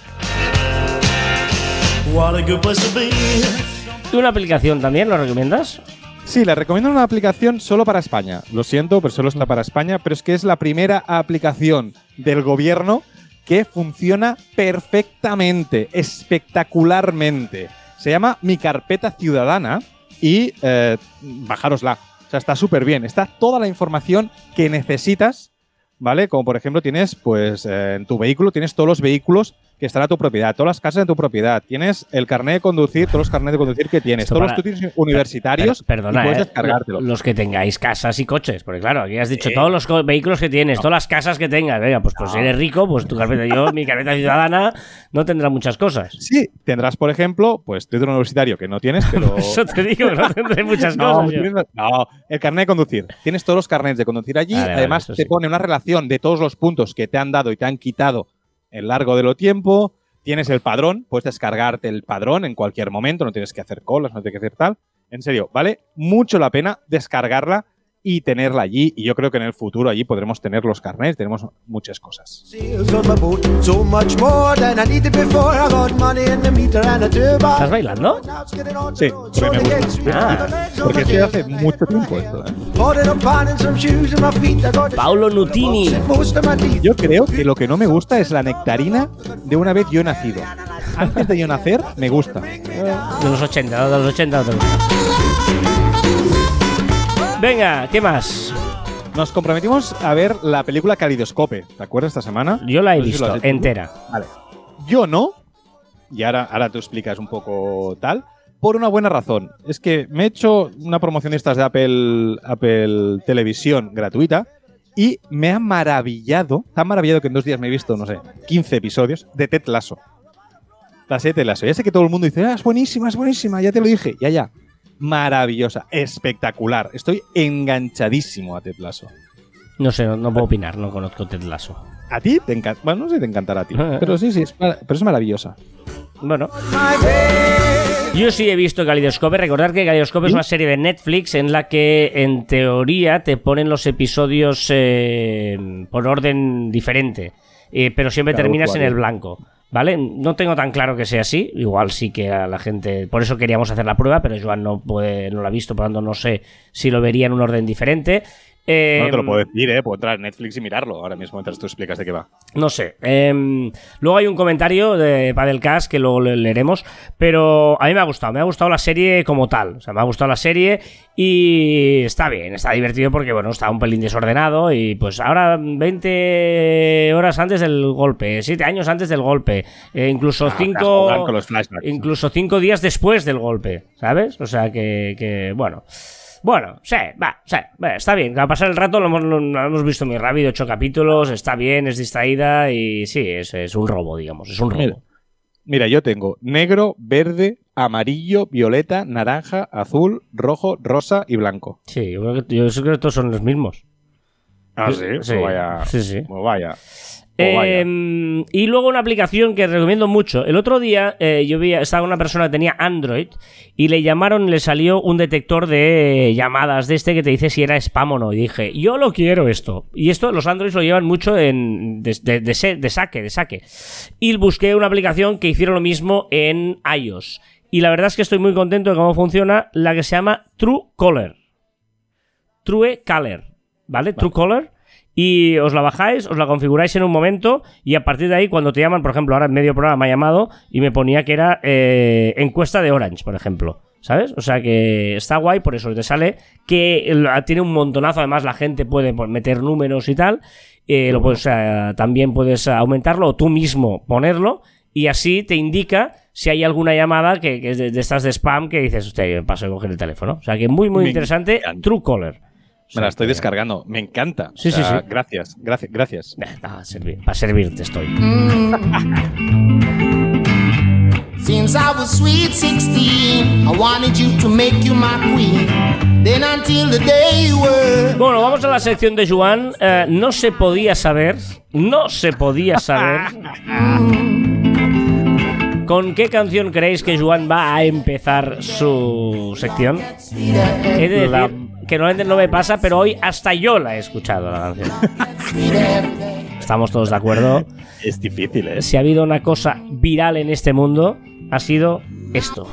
¿Y una aplicación también lo recomiendas? Sí, le recomiendo una aplicación solo para España. Lo siento, pero solo está para España, pero es que es la primera aplicación del gobierno que funciona perfectamente, espectacularmente. Se llama Mi Carpeta Ciudadana y eh, bajárosla. Sea, está súper bien. Está toda la información que necesitas, ¿vale? Como por ejemplo tienes, pues, eh, en tu vehículo, tienes todos los vehículos que están a tu propiedad, todas las casas de tu propiedad, tienes el carnet de conducir, todos los carnets de conducir que tienes, Esto todos para- los títulos universitarios, Per- perdona, y puedes ¿eh? descargártelo. Los que tengáis casas y coches. Porque claro, aquí has dicho todos los vehículos que tienes, todas las casas que tengas. Venga, pues, pues si eres rico, pues tu carpeta, yo, mi carpeta ciudadana, no tendrá muchas cosas. Sí, tendrás, por ejemplo, pues título universitario que no tienes, pero. <laughs> Eso te digo, no tendré muchas <laughs> cosas. tienes- no, el carnet de conducir. Tienes todos los carnets de conducir allí. Vale, vale, Además, eso te sí. pone una relación de todos los puntos que te han dado y te han quitado en largo de lo tiempo. Tienes el padrón, puedes descargarte el padrón en cualquier momento, no tienes que hacer colas, no tienes que hacer tal. En serio, vale mucho la pena descargarla y tenerla allí. Y yo creo que en el futuro allí podremos tener los carnets, tenemos muchas cosas. ¿Estás bailando? Sí, porque me gusta. Ah, Porque hace mucho tiempo esto. ¿eh? Paulo Nutini. Yo creo que lo que no me gusta es la nectarina de una vez yo he nacido. Antes de yo nacer, me gusta. De los 80, de los 80. de los- Venga, ¿qué más? Nos comprometimos a ver la película Calidoscope. ¿Te acuerdas esta semana? Yo la he No sé si visto entera. Vale. Yo no. Y ahora, ahora tú explicas un poco tal. Por una buena razón. Es que me he hecho una promoción de estas de Apple, Apple Televisión gratuita. Y me ha maravillado, tan maravillado que en dos días me he visto, no sé, 15 episodios de Ted Lasso. La serie Ted Lasso. Ya sé que todo el mundo dice, ah, es buenísima, es buenísima, ya te lo dije. Ya, ya. Maravillosa, espectacular. Estoy enganchadísimo a Ted Lasso. No sé, no, no puedo opinar, no conozco Ted Lasso. ¿A ti? Te encanta. Bueno, no sé si te encantará a ti. <laughs> Pero sí, sí, es, mar- pero es maravillosa. Bueno. Yo sí he visto Kaleidoscope. Recordar que Kaleidoscope es una serie de Netflix en la que, en teoría, te ponen los episodios eh, por orden diferente. Eh, pero siempre terminas en el blanco. ¿Vale? No tengo tan claro que sea así. Igual sí que a la gente. Por eso queríamos hacer la prueba, pero Joan no, puede, no lo ha visto, por lo tanto no sé si lo vería en un orden diferente. Eh, no te lo puedo decir, ¿eh? Puedo entrar en Netflix y mirarlo ahora mismo mientras tú explicas de qué va. No sé. Em, luego hay un comentario de Padelcast que luego le- leeremos. Pero a mí me ha gustado. Me ha gustado la serie como tal. O sea, me ha gustado la serie y está bien. Está divertido porque, bueno, está un pelín desordenado. Y pues ahora 20 horas antes del golpe, 7 años antes del golpe, eh, incluso Ah, juegan 5 con los flashbacks. incluso cinco días después del golpe, ¿sabes? O sea que, que, bueno. Bueno, sí, va, sí, va, está bien. A pasar el rato lo hemos, lo hemos visto muy rápido, ocho capítulos, está bien, es distraída y sí, es, es un robo, digamos, es un robo. Mira. Mira, yo tengo negro, verde, amarillo, violeta, naranja, azul, rojo, rosa y blanco. Sí, yo creo que, yo creo que todos son los mismos. Ah, sí, sí, sí, Pues vaya. sí, sí. pues vaya. Pues. Eh, y luego una aplicación que recomiendo mucho. El otro día eh, yo vi, estaba una persona que tenía Android y le llamaron, le salió un detector de llamadas de este que te dice si era spam o no. Y dije, yo lo quiero esto. Y esto los Androids lo llevan mucho en, de, de- de se- de saque, de saque. Y busqué una aplicación que hiciera lo mismo en iOS. Y la verdad es que estoy muy contento de cómo funciona la que se llama Truecaller. Truecaller, ¿vale? Truecaller. Y os la bajáis, os la configuráis en un momento y a partir de ahí cuando te llaman, por ejemplo, ahora en medio programa me ha llamado y me ponía que era eh, encuesta de Orange, por ejemplo. ¿Sabes? O sea que está guay, por eso te sale que el- tiene un montonazo, además la gente puede pues, meter números y tal. eh, lo puedes, o sea, también puedes aumentarlo o tú mismo ponerlo y así te indica si hay alguna llamada que, que es de, de estas de spam que dices, yo paso a coger el teléfono. O sea que muy, muy interesante. Truecaller. Me la estoy descargando. Me encanta. Sí, O sea, sí, sí. Gracias, gracias, gracias. Para servir, para servirte estoy. Since I was sweet 16, I wanted you to make you my queen. Then until the day you were. Bueno, vamos a la sección de Juan. Eh, no se podía saber, no se podía saber. <laughs> ¿Con qué canción creéis que Juan va a empezar su sección? He de La- decir que normalmente no me pasa, pero hoy hasta yo la he escuchado la canción. Estamos todos de acuerdo. Es difícil, ¿eh? Si ha habido una cosa viral en este mundo, ha sido esto.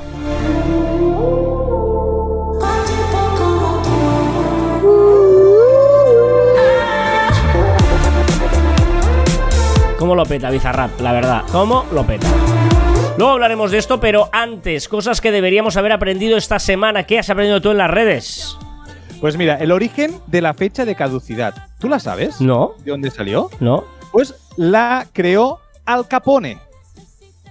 ¿Cómo lo peta Bizarrap? La verdad, ¿cómo lo peta? Luego hablaremos de esto, pero antes, cosas que deberíamos haber aprendido esta semana. ¿Qué has aprendido tú en las redes? Pues mira, el origen de la fecha de caducidad. ¿Tú la sabes? No, ¿De dónde salió? no. Pues la creó Al Capone.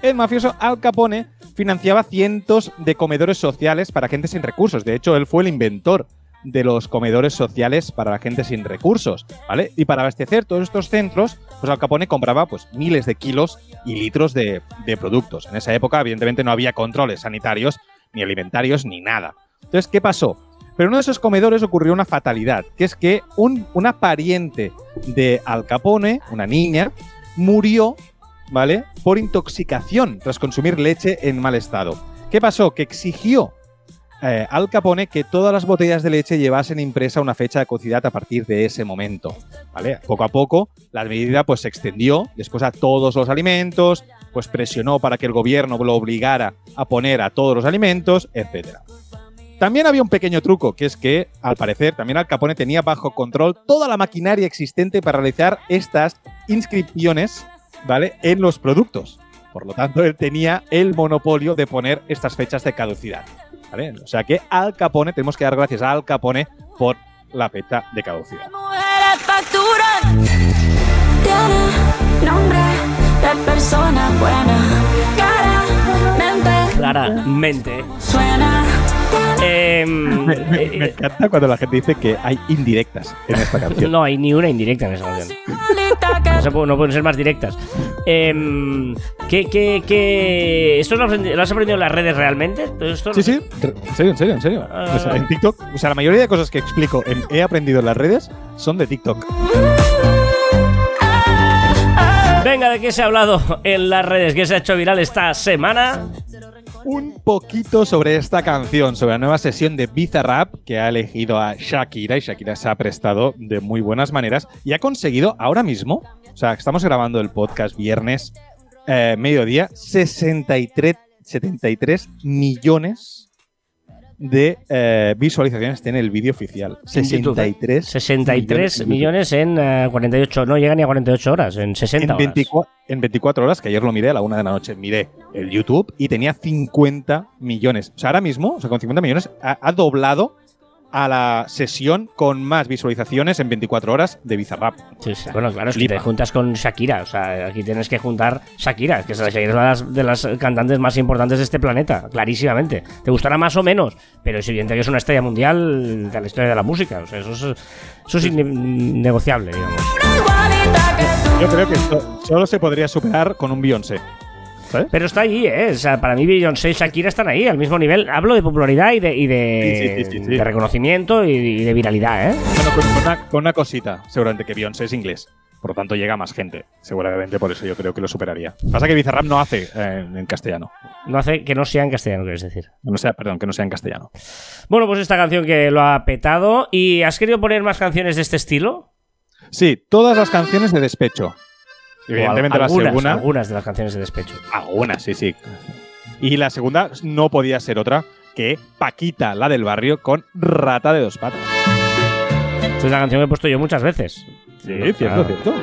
El mafioso Al Capone financiaba cientos de comedores sociales para gente sin recursos. De hecho, él fue el inventor de los comedores sociales para la gente sin recursos, ¿vale? Y para abastecer todos estos centros, pues Al Capone compraba pues miles de kilos y litros de, de productos. En esa época, evidentemente, no había controles sanitarios, ni alimentarios, ni nada. Entonces, ¿qué pasó? Pero en uno de esos comedores ocurrió una fatalidad, que es que un- una pariente de Al Capone, una niña, murió, ¿vale? Por intoxicación tras consumir leche en mal estado. ¿Qué pasó? Que exigió eh, Al Capone que todas las botellas de leche llevasen impresa una fecha de caducidad a partir de ese momento, ¿vale? Poco a poco la medida pues se extendió después a todos los alimentos, pues presionó para que el gobierno lo obligara a poner a todos los alimentos, etcétera. También había un pequeño truco, que es que, al parecer, también Al Capone tenía bajo control toda la maquinaria existente para realizar estas inscripciones, ¿vale? En los productos. Por lo tanto, él tenía el monopolio de poner estas fechas de caducidad, ¿vale? O sea que Al Capone, tenemos que dar gracias a Al Capone por la fecha de caducidad. Mujeres facturan. Tiene nombre de persona buena. Claramente Claramente. suena Em, <laughs> Me, me- eh, me encanta cuando la gente dice que hay indirectas en esta canción. no hay ni una indirecta en esa canción. No, se no pueden ser más directas. Em, ¿qué, qué, qué- ¿Esto lo has, aprendi- lo has aprendido en las redes realmente? ¿Esto Sí, sí, en serio, en serio, en serio. Ah. O sea, en TikTok, o sea, la mayoría de cosas que explico en He aprendido en las redes son de TikTok. Venga, ¿de qué se ha hablado en las redes? ¿Qué se ha hecho viral esta semana? Un poquito sobre esta canción, sobre la nueva sesión de Bizarrap que ha elegido a Shakira y Shakira se ha prestado de muy buenas maneras y ha conseguido ahora mismo, o sea, estamos grabando el podcast viernes eh, mediodía, 63, 73 millones de eh, visualizaciones tiene el vídeo oficial. En YouTube, ¿eh? 63 63 en millones en eh, 48, no llega ni a 48 horas, en 60 en horas. 24, en 24 horas, que ayer lo miré a la una de la noche, miré el YouTube y tenía 50 millones. O sea, ahora mismo, o sea, con 50 millones, ha, ha doblado a la sesión con más visualizaciones en 24 horas de Bizarrap. Sí, sí. Bueno, claro, es que te juntas con Shakira. O sea, aquí tienes que juntar Shakira. Es que Shakira es una de las, de las cantantes más importantes de este planeta, clarísimamente. Te gustará más o menos, pero es evidente que es una estrella mundial de la historia de la música. O sea, eso es, eso es innegociable, digamos. Yo creo que esto solo se podría superar con un Beyoncé. ¿Sabes? Pero está ahí, ¿eh? O sea, para mí Beyoncé y Shakira están ahí, al mismo nivel. Hablo de popularidad y de, y de, Sí, sí, sí, sí, sí. de reconocimiento y, y de viralidad, ¿eh? Bueno, con, con una, con una cosita, seguramente que Beyoncé es inglés. Por lo tanto, llega a más gente. Seguramente por eso yo creo que lo superaría. Pasa que Bizarrap no hace eh, en castellano. No hace que no sea en castellano, quieres decir. No sea, perdón, que no sea en castellano. Bueno, pues esta canción que lo ha petado. ¿Y has querido poner más canciones de este estilo? Sí, todas las canciones de despecho. Evidentemente al- la algunas, segunda. Algunas de las canciones de despecho. Algunas, sí, sí. Y la segunda no podía ser otra que Paquita, la del barrio, con Rata de dos patas. Esta es la canción que he puesto yo muchas veces. Sí, cierto, cierto.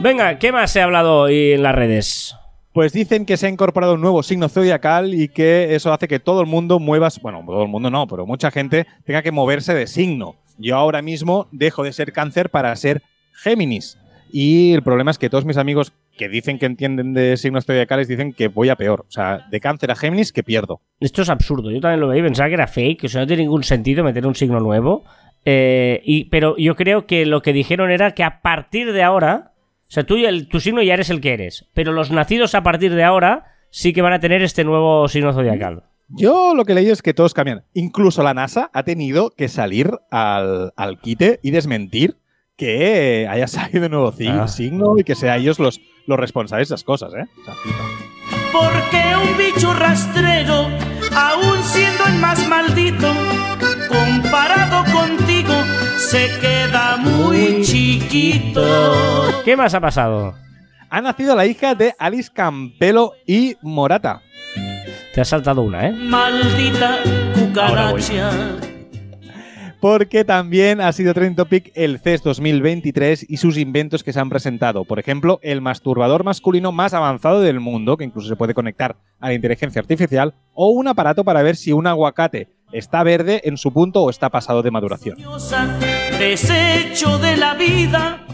Venga, ¿qué más se ha hablado hoy en las redes? Pues dicen que se ha incorporado un nuevo signo zodiacal y que eso hace que todo el mundo muevas, bueno, todo el mundo no, pero mucha gente tenga que moverse de signo. Yo ahora mismo dejo de ser cáncer para ser Géminis. Y el problema es que todos mis amigos que dicen que entienden de signos zodiacales dicen que voy a peor. O sea, de cáncer a Géminis que pierdo. Esto es absurdo. Yo también lo veía y pensaba que era fake. O sea, no tiene ningún sentido meter un signo nuevo. Eh, pero yo creo que lo que dijeron era que a partir de ahora. O sea, tú y el- tu signo ya eres el que eres. Pero los nacidos a partir de ahora sí que van a tener este nuevo signo zodiacal. Yo lo que leí es que todos cambian. Incluso la NASA ha tenido que salir al, al quite y desmentir que haya <laughs> salido de nuevo Ah. signo y que sea ellos los, los responsables de esas cosas, ¿eh? O sea, flipa. Porque un bicho rastrero, aún siendo el más maldito, comparado contigo, se queda muy chiquito. ¿Qué más ha pasado? Ha nacido la hija de Alice Campelo y Morata. Te has saltado una, ¿eh? Maldita cucaracha. Porque también ha sido trend topic el CES 2023 y sus inventos que se han presentado. Por ejemplo, el masturbador masculino más avanzado del mundo, que incluso se puede conectar a la inteligencia artificial, o un aparato para ver si un aguacate está verde en su punto o está pasado de maduración. Desecho de la vida.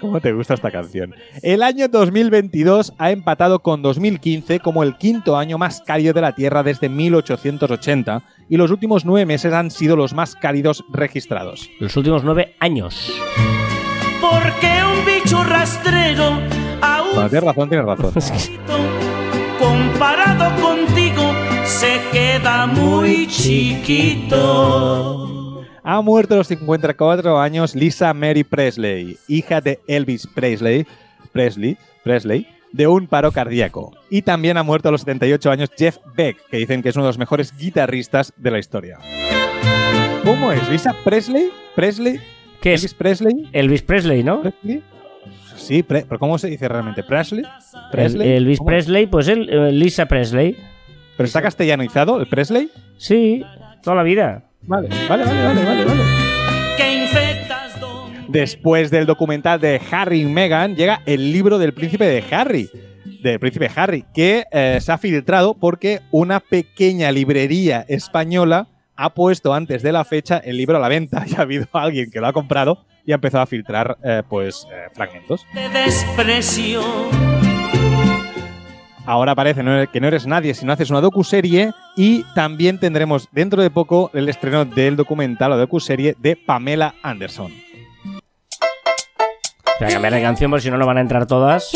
¿Cómo te gusta esta canción? El año 2022 ha empatado con 2015 como el quinto año más cálido de la Tierra desde 1880 y los últimos nueve meses han sido los más cálidos registrados. Los últimos nueve años. Porque un bicho rastrero, aún Bueno, tienes razón, tienes razón. <laughs> comparado contigo, se queda muy chiquito. Ha muerto a los 54 años Lisa Mary Presley, hija de Elvis Presley, Presley, Presley, de un paro cardíaco. Y también ha muerto a los 78 años Jeff Beck, que dicen que es uno de los mejores guitarristas de la historia. ¿Cómo es? ¿Lisa Presley? ¿Presley? ¿Qué ¿Elvis es? Presley? Elvis Presley, ¿no? ¿Presley? Sí, pre- pero ¿cómo se dice realmente? ¿Presley? El- ¿Presley? Elvis ¿Cómo? Presley, pues él, eh, Lisa Presley. ¿Pero está castellanizado el Presley? Sí, toda la vida. Vale, vale, vale, vale, vale. vale. Después del documental de Harry y Meghan, llega el libro del príncipe de Harry. Del príncipe Harry, que eh, se ha filtrado porque una pequeña librería española ha puesto antes de la fecha el libro a la venta <laughs> y ha habido alguien que lo ha comprado y ha empezado a filtrar eh, pues eh, fragmentos. te desprecio. Ahora parece que no eres nadie si no haces una docuserie y también tendremos dentro de poco el estreno del documental o docuserie de Pamela Anderson. Voy a cambiar de canción porque si no, no van a entrar todas.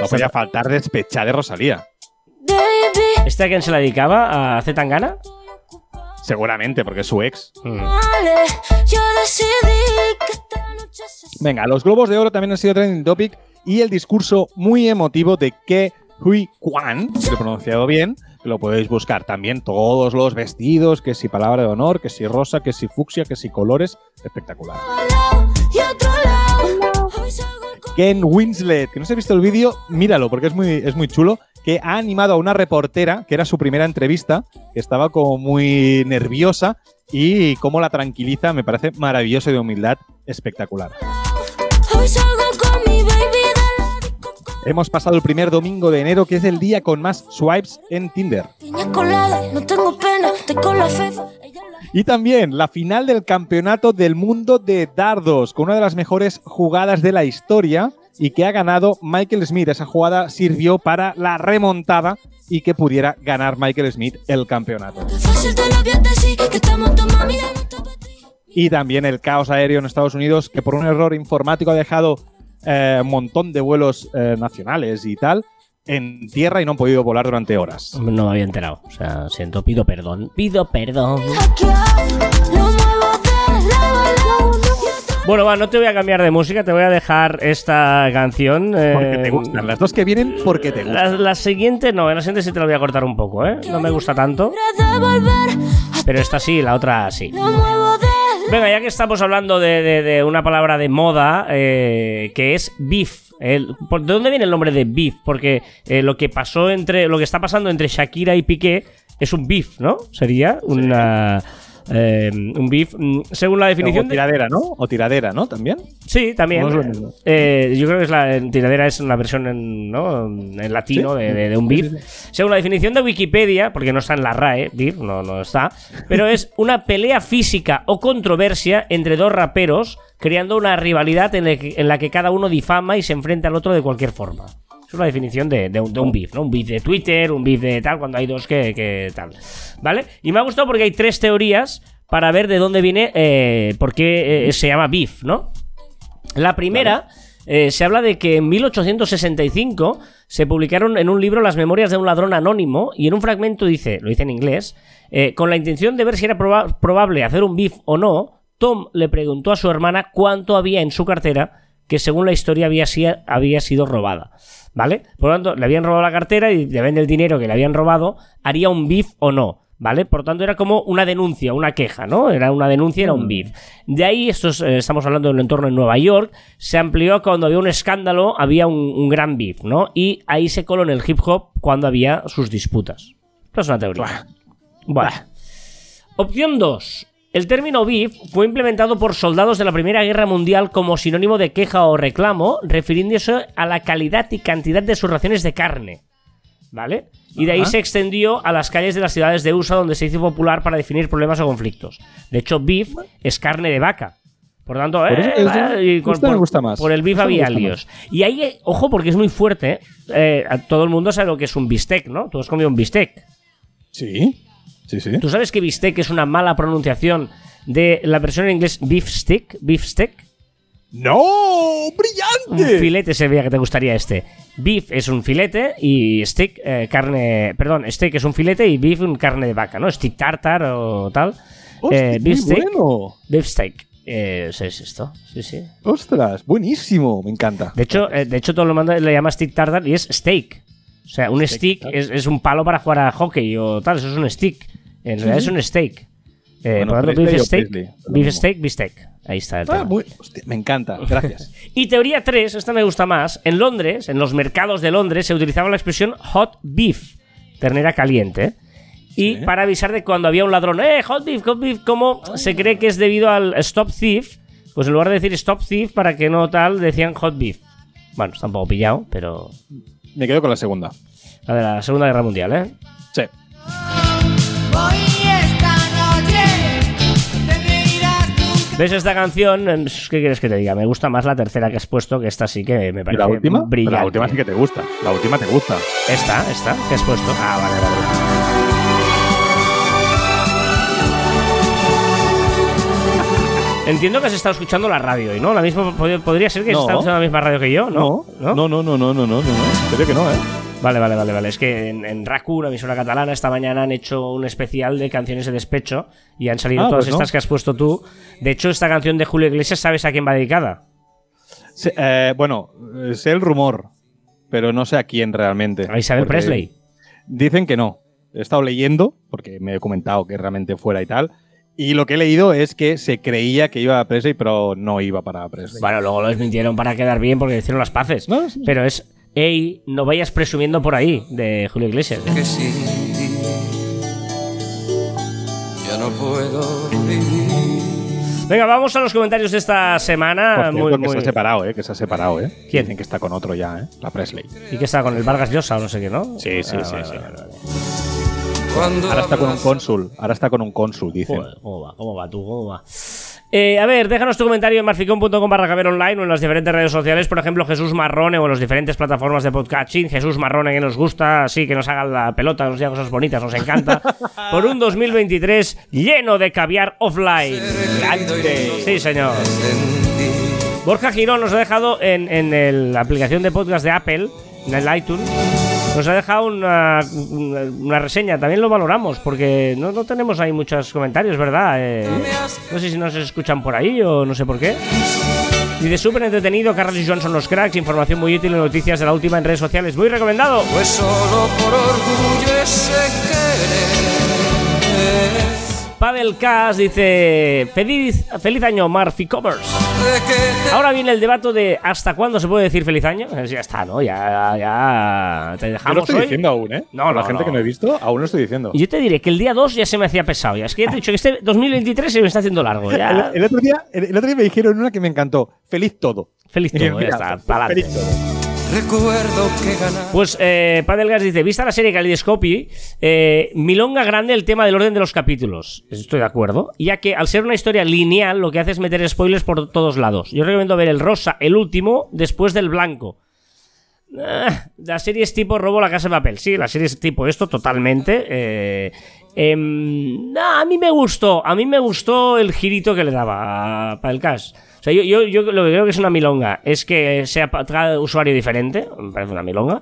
No podía faltar despechada de Rosalía. ¿Este a quién se la dedicaba? ¿A Z Tangana? Seguramente, porque es su ex. Mm. Venga, los Globos de Oro también han sido trending topic y el discurso muy emotivo de Ke Hui Kwan, si lo he pronunciado bien, lo podéis buscar también, todos los vestidos, que si palabra de honor, que si rosa, que si fucsia, que si colores, espectacular. Ken Winslet, que no se ha visto el vídeo, míralo porque es muy, es muy chulo, que ha animado a una reportera, que era su primera entrevista, que estaba como muy nerviosa y cómo la tranquiliza, me parece maravilloso y de humildad espectacular. Hemos pasado el primer domingo de enero, que es el día con más swipes en Tinder. Y también la final del Campeonato del Mundo de Dardos, con una de las mejores jugadas de la historia y que ha ganado Michael Smith. Esa jugada sirvió para la remontada y que pudiera ganar Michael Smith el campeonato. Y también el caos aéreo en Estados Unidos, que por un error informático ha dejado eh, un montón de vuelos eh, nacionales y tal en tierra y no han podido volar durante horas. No me había enterado. O sea, siento, pido perdón. Pido perdón. Bueno, va, no te voy a cambiar de música, te voy a dejar esta canción. eh, Porque te gustan. Las dos que vienen porque te La, gustan. la siguiente no, la siguiente sí te la voy a cortar un poco, ¿eh? No me gusta tanto, pero esta sí, la otra sí. De Venga, ya que estamos hablando de, de- de una palabra de moda, eh, que es beef. El- ¿por- ¿De dónde viene el nombre de beef? Porque eh, lo que pasó entre. Lo que está pasando entre Shakira y Piqué es un beef, ¿no? Sería una. Eh, un beef. mm, Según la O definición. de- tiradera, ¿no? O tiradera, ¿no? También. Sí, también. No. Eh, yo creo que es la tiradera es una versión en, ¿no? en latino Sí. de, de- de un beef. Según la definición de Wikipedia, porque no está en la RAE, beef, no, no está, pero es una pelea física o controversia entre dos raperos, creando una rivalidad en, la que, en la que cada uno difama y se enfrenta al otro de cualquier forma. Es una definición de, de un, de un beef, ¿no? Un beef de Twitter, un beef de tal, cuando hay dos que, que tal. ¿Vale? Y me ha gustado porque hay tres teorías para ver de dónde viene, eh, por qué eh, se llama beef, ¿no? La primera, eh, se habla de que en 1865 se publicaron en un libro las memorias de un ladrón anónimo y en un fragmento dice, lo dice en inglés, eh, con la intención de ver si era proba- probable hacer un beef o no, Tom le preguntó a su hermana cuánto había en su cartera que según la historia había, si- había sido robada. ¿Vale? Por lo tanto, le habían robado la cartera y depende del dinero que le habían robado, haría un beef o no. ¿Vale? Por tanto, era como una denuncia, una queja, ¿no? Era una denuncia, era un beef. De ahí, esto es, eh, estamos hablando del entorno en Nueva York, se amplió cuando había un escándalo, había un, un gran beef, ¿no? Y ahí se coló en el hip hop cuando había sus disputas. Esto es una teoría. Bueno. Opción 2. El término beef fue implementado por soldados de la Primera Guerra Mundial como sinónimo de queja o reclamo, refiriéndose a la calidad y cantidad de sus raciones de carne. ¿Vale? Y de ahí Ajá. se extendió a las calles de las ciudades de USA, donde se hizo popular para definir problemas o conflictos. De hecho, beef es carne de vaca. Por tanto, Por eso- eh, eso- va, y con- me gusta más. por el beef había líos. Y ahí, eh, ojo, porque es muy fuerte. eh, todo el mundo sabe lo que es un bistec, ¿no? Tú has comido un bistec. Sí. Sí, sí. ¿Tú sabes que bistec es una mala pronunciación de la versión en inglés beef stick? Beef stick. ¡No! Un ¡Brillante! filete sería que te gustaría este. Beef es un filete y stick, eh, carne. Perdón, steak es un filete y beef un carne de vaca, ¿no? Stick tartar o tal. Hostia, Eh, beef steak. bueno. Beef steak. Eh, es esto. Sí, sí. Ostras, buenísimo, me encanta. De hecho, eh, de hecho todo el mundo le llama stick tartar y es steak. O sea, un stick es, es un palo para jugar a hockey o tal. Eso es un stick. En realidad es un steak. Eh, Bueno, por lo tanto, beef steak, beef mismo. steak, beef steak. Ahí está el Ah, tema. muy- hostia, me encanta, gracias. <laughs> Y teoría 3, esta me gusta más. En Londres, en los mercados de Londres, se utilizaba la expresión hot beef, ternera caliente. Y Sí. para avisar de cuando había un ladrón, ¡eh, hot beef, hot beef! ¿Cómo se cree que es debido al stop thief? Pues en lugar de decir stop thief, para que no tal, decían hot beef. Bueno, está un poco pillado, pero. Me quedo con la segunda. La de la Segunda Guerra Mundial, ¿eh? Sí. ¿Ves esta canción? ¿Qué quieres que te diga? Me gusta más la tercera que has puesto, que esta sí que me ¿Y parece la última? brillante. La última sí que te gusta. La última te gusta. Esta, esta, que has puesto. Ah, vale, vale. Entiendo que has estado escuchando la radio y no, la misma pod- podría ser que No. estado escuchando la misma radio que yo, ¿no? no, no, no, no, no, no, no. Creo que no, ¿eh? Vale, vale, vale, vale. Es que en, en RAC1, una emisora catalana, esta mañana han hecho un especial de canciones de despecho y han salido Ah, todas pues no. estas que has puesto tú. De hecho, esta canción de Julio Iglesias, ¿sabes a quién va dedicada? Sí, eh, bueno, sé el rumor, pero no sé a quién realmente. A Isabel Presley. Dicen que no. He estado leyendo, porque me he comentado que realmente fuera y tal. Y lo que he leído es que se creía que iba a Presley, pero no iba para Presley. Bueno, luego lo desmintieron para quedar bien porque hicieron las paces. No, sí. Pero es, ey, no vayas presumiendo por ahí de Julio Iglesias. que ti ya no puedo vivir. Venga, vamos a los comentarios de esta semana. Por cierto, Muy, que muy- se ha separado, ¿eh? Que se ha separado, ¿eh? ¿Quién? Dicen que está con otro ya, ¿eh? La Presley. ¿Y qué está con el Vargas Llosa o no sé qué, no? Sí, sí, Ah, sí, vale, sí. vale, vale. Ahora está con un cónsul. Ahora está con un cónsul. Joder, ¿cómo va? ¿Cómo va tú? ¿Cómo va? Eh, a ver, déjanos tu comentario en marficon.com barra caber online o en las diferentes redes sociales, por ejemplo, Jesús Marrone o en las diferentes plataformas de podcasting. Jesús Marrone, que nos gusta, así que nos hagan la pelota, nos diga cosas bonitas, nos encanta. <laughs> por un 2023 lleno de caviar offline. Sí, señor. Borja Girón nos ha dejado en, en el- la aplicación de podcast de Apple, en el iTunes, nos ha dejado una, una- reseña. También lo valoramos porque no, no tenemos ahí muchos comentarios, ¿verdad? Eh, no sé si nos escuchan por ahí o no sé por qué. Dice súper entretenido, Carlos y Joan son los cracks, información muy útil y noticias de la última en redes sociales. Muy recomendado. Pues solo por orgullo ese querer. Pavel Cas dice feliz, feliz año Marfi Commerce. Ahora viene el debate de hasta cuándo se puede decir feliz año. Eh, Ya está, ¿no? Ya, ya te Yo lo dejamos estoy hoy. diciendo aún, ¿eh? No, la gente no. que no he visto, aún lo estoy diciendo. Yo te diré que el día 2 ya se me hacía pesado. Ya es que ya te he dicho que este 2023 se me está haciendo largo. Ya. El, el otro día, el, el otro día me dijeron una que me encantó. Feliz todo. Feliz todo, ya está. Feliz todo. Recuerdo que ganar. Pues eh, Padelgas dice, vista la serie Kaleidoscopy, eh, milonga grande el tema del orden de los capítulos. Estoy de acuerdo. Ya que al ser una historia lineal, lo que hace es meter spoilers por todos lados. Yo recomiendo ver el rosa, el último, después del blanco. Ah, la serie es tipo Robo la Casa de Papel. Sí, la serie es tipo esto totalmente. Eh, nah, a mí me gustó. A mí me gustó el girito que le daba para el cast. Sea, yo, yo, yo lo que creo que es una milonga es que sea para cada usuario diferente. Me parece una milonga.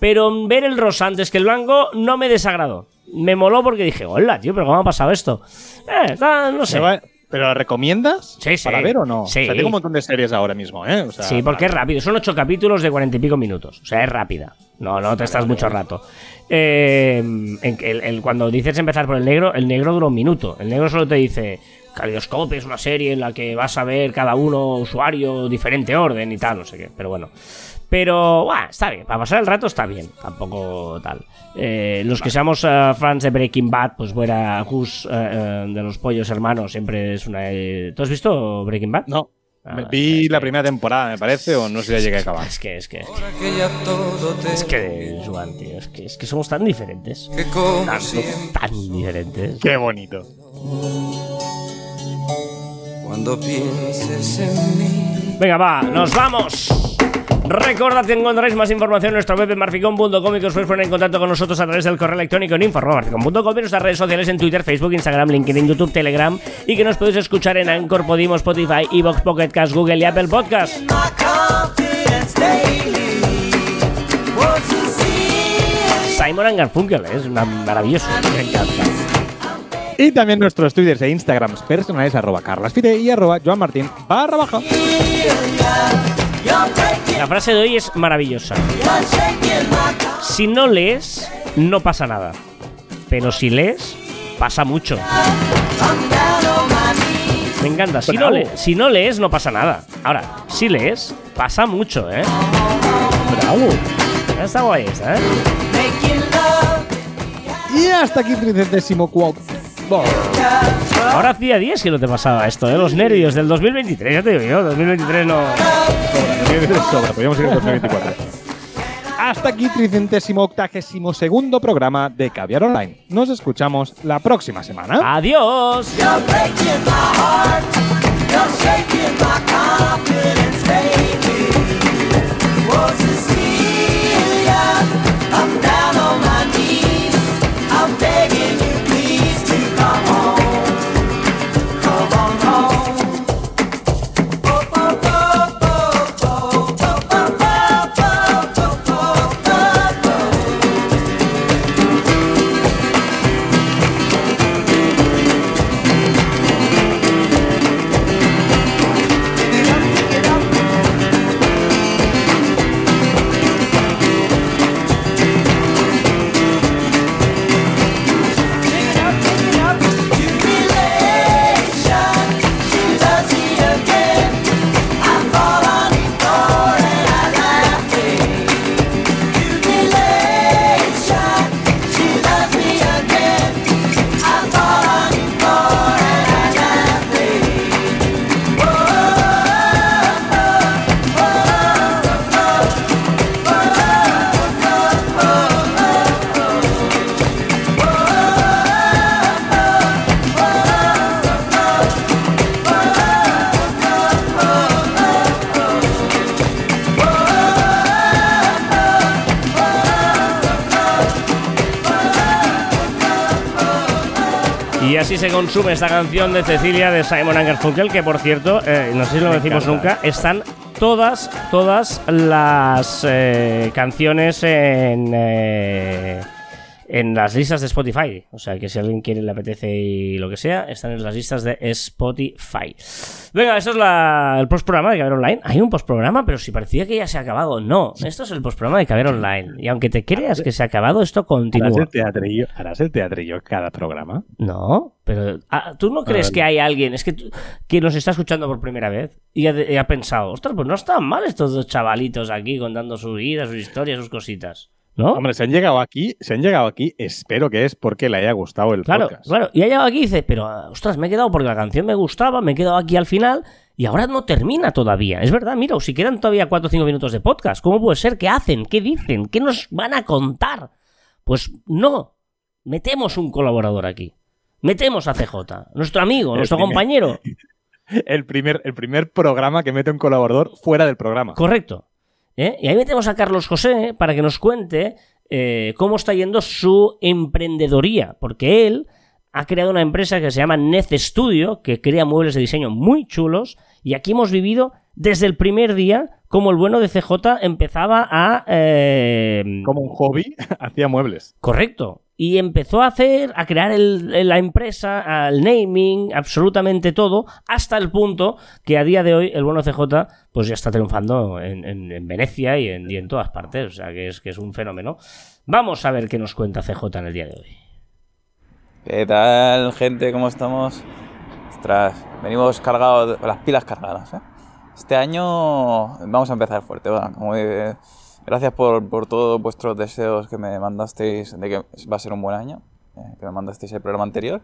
Pero ver el rosa antes que el blanco no me desagradó. Me moló porque dije, hola, tío, pero ¿cómo ha pasado esto? Eh, está- no sé. ¿Pero la recomiendas Sí, sí. para ver o no? Sí. O sea, tengo un montón de series ahora mismo, ¿eh? O sea, Sí, porque es rápido. Son ocho capítulos de cuarenta y pico minutos. O sea, es rápida. No, no te estás mucho rato. Eh, el- el- cuando dices empezar por el negro, el negro dura un minuto. El negro solo te dice. Caleidoscopio es una serie en la que vas a ver cada uno usuario diferente orden y tal, no sé qué. Pero bueno. Pero, buah, está bien. Para pasar el rato está bien. Tampoco tal. Eh, los que seamos eh, fans de Breaking Bad, pues fuera Gus eh, de los pollos hermanos, siempre es una. ¿Tú has visto Breaking Bad? No. Ah, Vi es la que- primera temporada, me parece, o no sé si ya llegué a acabar. Es que, es que. Ahora que ya todo te Es que, tío, es que, es que somos tan diferentes. Tan, tan diferentes. Qué bonito. cuando pienses en mí Venga, va, nos vamos. Recordad que encontraréis más información en nuestra web en marficon.com y que os podéis poner en contacto con nosotros a través del correo electrónico en info.marficon.com y en nuestras redes sociales en Twitter, Facebook, Instagram, LinkedIn, YouTube, Telegram y que nos podéis escuchar en Anchor, Podimo, Spotify, Evox, Pocket Cast, Google y Apple Podcast. Simon and Garfunkel, ¿eh? es una maravilloso. Me encanta. Y también nuestros twitters e instagrams personales arroba carlasfide y arroba joanmartin barra baja. La frase de hoy es maravillosa. Si no lees, no pasa nada. Pero si lees, pasa mucho. Me encanta. Si no, si lees, no pasa nada. Ahora, si lees, pasa mucho, ¿eh? Bravo. Está guay esta, ¿eh? Y hasta aquí tricentésimo quote. Ahora hacía 10 que no te pasaba esto, ¿eh? Los nervios del 2023, ya te digo yo. 2023 no. Sobra, podríamos ir al 2024. Hasta aquí tricentésimo octagésimo segundo programa de Caviar Online. Nos escuchamos la próxima semana. Adiós. Y así se consume esta canción de Cecilia de Simon Garfunkel, que por cierto, eh, no sé si lo Me decimos encanta. nunca, están todas, todas las eh, canciones en, eh, en las listas de Spotify. O sea que si alguien quiere, le apetece y lo que sea, están en las listas de Spotify. Venga, esto es la- el postprograma de Caber Online. Hay un postprograma, pero si parecía que ya se ha acabado. No, esto es el postprograma de Caber Online. Y aunque te creas que se ha acabado, esto Harás continúa. el teatrillo, harás el teatrillo cada programa. No, pero ah, tú no crees vale. que hay alguien, es que tú- que nos está escuchando por primera vez y ha, y ha pensado, ostras, pues no están mal estos dos chavalitos aquí contando su vida, sus historias, sus cositas. ¿No? Hombre, se han llegado aquí, se han llegado aquí, espero que es porque le haya gustado el claro, podcast. claro. Y ha llegado aquí y dice, pero ah, ostras, me he quedado porque la canción me gustaba, me he quedado aquí al final y ahora no termina todavía. Es verdad, mira, si quedan todavía 4 o 5 minutos de podcast, ¿cómo puede ser? ¿Qué hacen? ¿Qué dicen? ¿Qué nos van a contar? Pues no, metemos un colaborador aquí. Metemos a CJ, nuestro amigo, El nuestro primer- compañero. <laughs> El primer, el primer programa que mete un colaborador fuera del programa. Correcto. ¿Eh? Y ahí metemos a Carlos José para que nos cuente eh, cómo está yendo su emprendedoría, porque él ha creado una empresa que se llama Nez Studio, que crea muebles de diseño muy chulos, y aquí hemos vivido desde el primer día cómo el bueno de CJ empezaba a... eh, Como un hobby, <laughs> hacía muebles. Correcto. Y empezó a hacer, a crear la empresa, el naming, absolutamente todo, hasta el punto que a día de hoy el bueno CJ pues ya está triunfando en, en- en Venecia y en, todas partes. O sea que es, que es un fenómeno. Vamos a ver qué nos cuenta CJ en el día de hoy. ¿Qué tal, gente? ¿Cómo estamos? Ostras, venimos cargados, las pilas cargadas. ¿eh? Este año vamos a empezar fuerte. va, como, eh, gracias por, por todos vuestros deseos que me mandasteis de que va a ser un buen año, eh, que me mandasteis el programa anterior.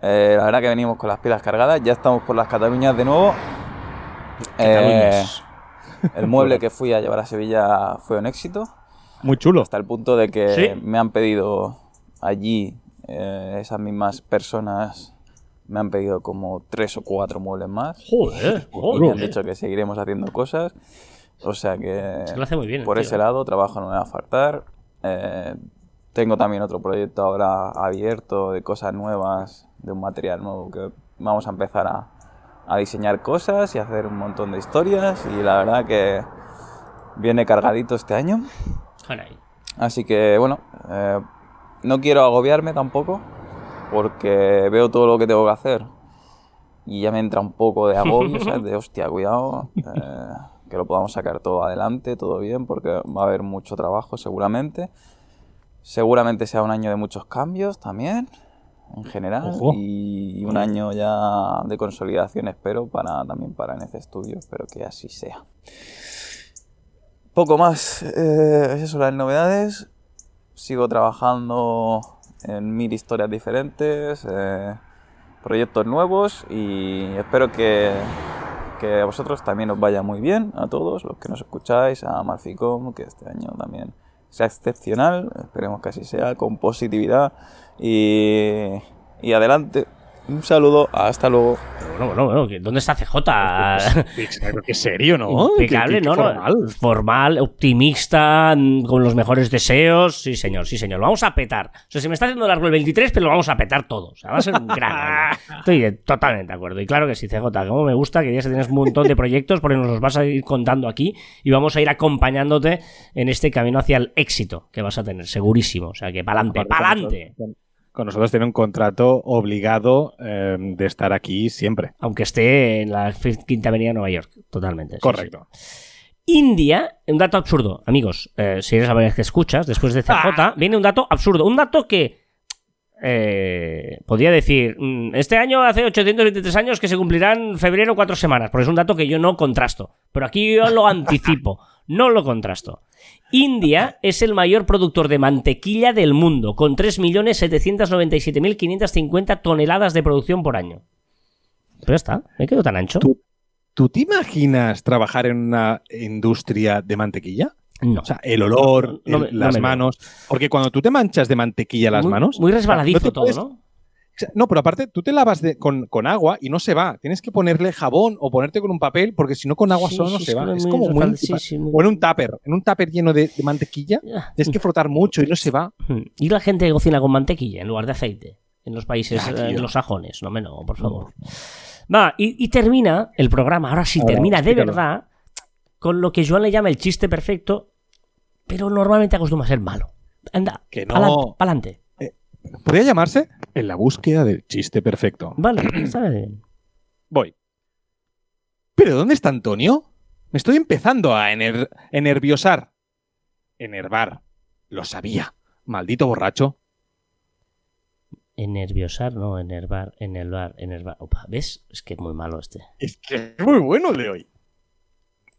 Eh, la verdad que venimos con las pilas cargadas, ya estamos por las Cataluñas de nuevo. Eh, Cataluñas. el mueble que fui a llevar a Sevilla fue un éxito Muy chulo. hasta el punto de que ¿Sí? me han pedido allí, eh, esas mismas personas, me han pedido como tres o cuatro muebles más. Joder, Y me joder. han dicho que seguiremos haciendo cosas. O sea que, Es que lo hace muy bien el por tío, ese ¿eh? lado trabajo no me va a faltar. Eh, tengo también otro proyecto ahora abierto de cosas nuevas, de un material nuevo que vamos a empezar a, a diseñar cosas y a hacer un montón de historias. Y la verdad que viene cargadito este año. Así que bueno, eh, no quiero agobiarme tampoco, porque veo todo lo que tengo que hacer y ya me entra un poco de agobio, <laughs> ¿sabes? De hostia, cuidado, eh, que lo podamos sacar todo adelante, todo bien, porque va a haber mucho trabajo seguramente. Seguramente sea un año de muchos cambios también, en general, Ojo. y un año ya de consolidación espero para también para NC Studio, espero que así sea. Poco más, eh, es eso, las novedades. Sigo trabajando en mil historias diferentes, eh, proyectos nuevos y espero que, que a vosotros también os vaya muy bien, a todos los que nos escucháis, a Malficom, que este año también sea excepcional, esperemos que así sea, con positividad y, y adelante. Un saludo, hasta luego. Bueno, bueno, bueno, ¿dónde está CJ? Creo que serio, ¿no? Impecable, Qué- qué ¿no? no, formal. Formal, optimista, mm, con los mejores deseos. Sí, señor, sí, señor. Lo vamos a petar. O sea, se me está haciendo largo el 23, pero lo vamos a petar todo. O sea, va a ser un gran año. <laughs> Estoy totalmente de acuerdo. Y claro que sí, CJ, como me gusta que ya se tienes un montón de proyectos porque nos los vas a ir contando aquí y vamos a ir acompañándote en este camino hacia el éxito que vas a tener, segurísimo. O sea, que pa'lante, pa'lante. Con nosotros tiene un contrato obligado eh, de estar aquí siempre. Aunque esté en la Quinta Avenida de Nueva York. Totalmente. sí. Correcto. India, un dato absurdo, amigos, eh, si eres la vez que escuchas, después de CJ, <laughs> viene un dato absurdo, un dato que eh, podría decir, mm, este año hace 823 años que se cumplirán en febrero cuatro semanas, porque es un dato que yo no contrasto, pero aquí yo lo <laughs> anticipo, no lo contrasto. India es el mayor productor de mantequilla del mundo, con 3.797.550 toneladas de producción por año. Pero ya está, me quedo tan ancho. Tú- ¿Tú te imaginas trabajar en una industria de mantequilla? No. O sea, el olor, No, no el- me- no las manos. Porque cuando tú te manchas de mantequilla las muy, manos. Muy resbaladizo todo, puedes- ¿no? No, pero aparte, tú te lavas de- con, con agua y no se va. Tienes que ponerle jabón o ponerte con un papel, porque si no, con agua Sí, solo no sí, se va. Es como muy. muy- O en un tupper. En un tupper lleno de, de mantequilla, tienes que frotar mucho y no se va. mm. Y la gente cocina con mantequilla en lugar de aceite en los países eh, tío. anglosajones. No me no, por favor. Va, y, y termina el programa, ahora sí Ahora, termina de explícalo. verdad, con lo que Joan le llama el chiste perfecto, pero normalmente acostumbra a ser malo. Anda, Que no. pa'lante. Podría llamarse En la búsqueda del chiste perfecto. Vale, <clears throat> bien. Voy. ¿Pero dónde está Antonio? Me estoy empezando a ener- enerviosar. Enervar. Lo sabía. Maldito borracho. Enerviosar, no, enervar, enervar, enervar. Opa, ¿ves? Es que es muy malo este. Es que es muy bueno el de hoy.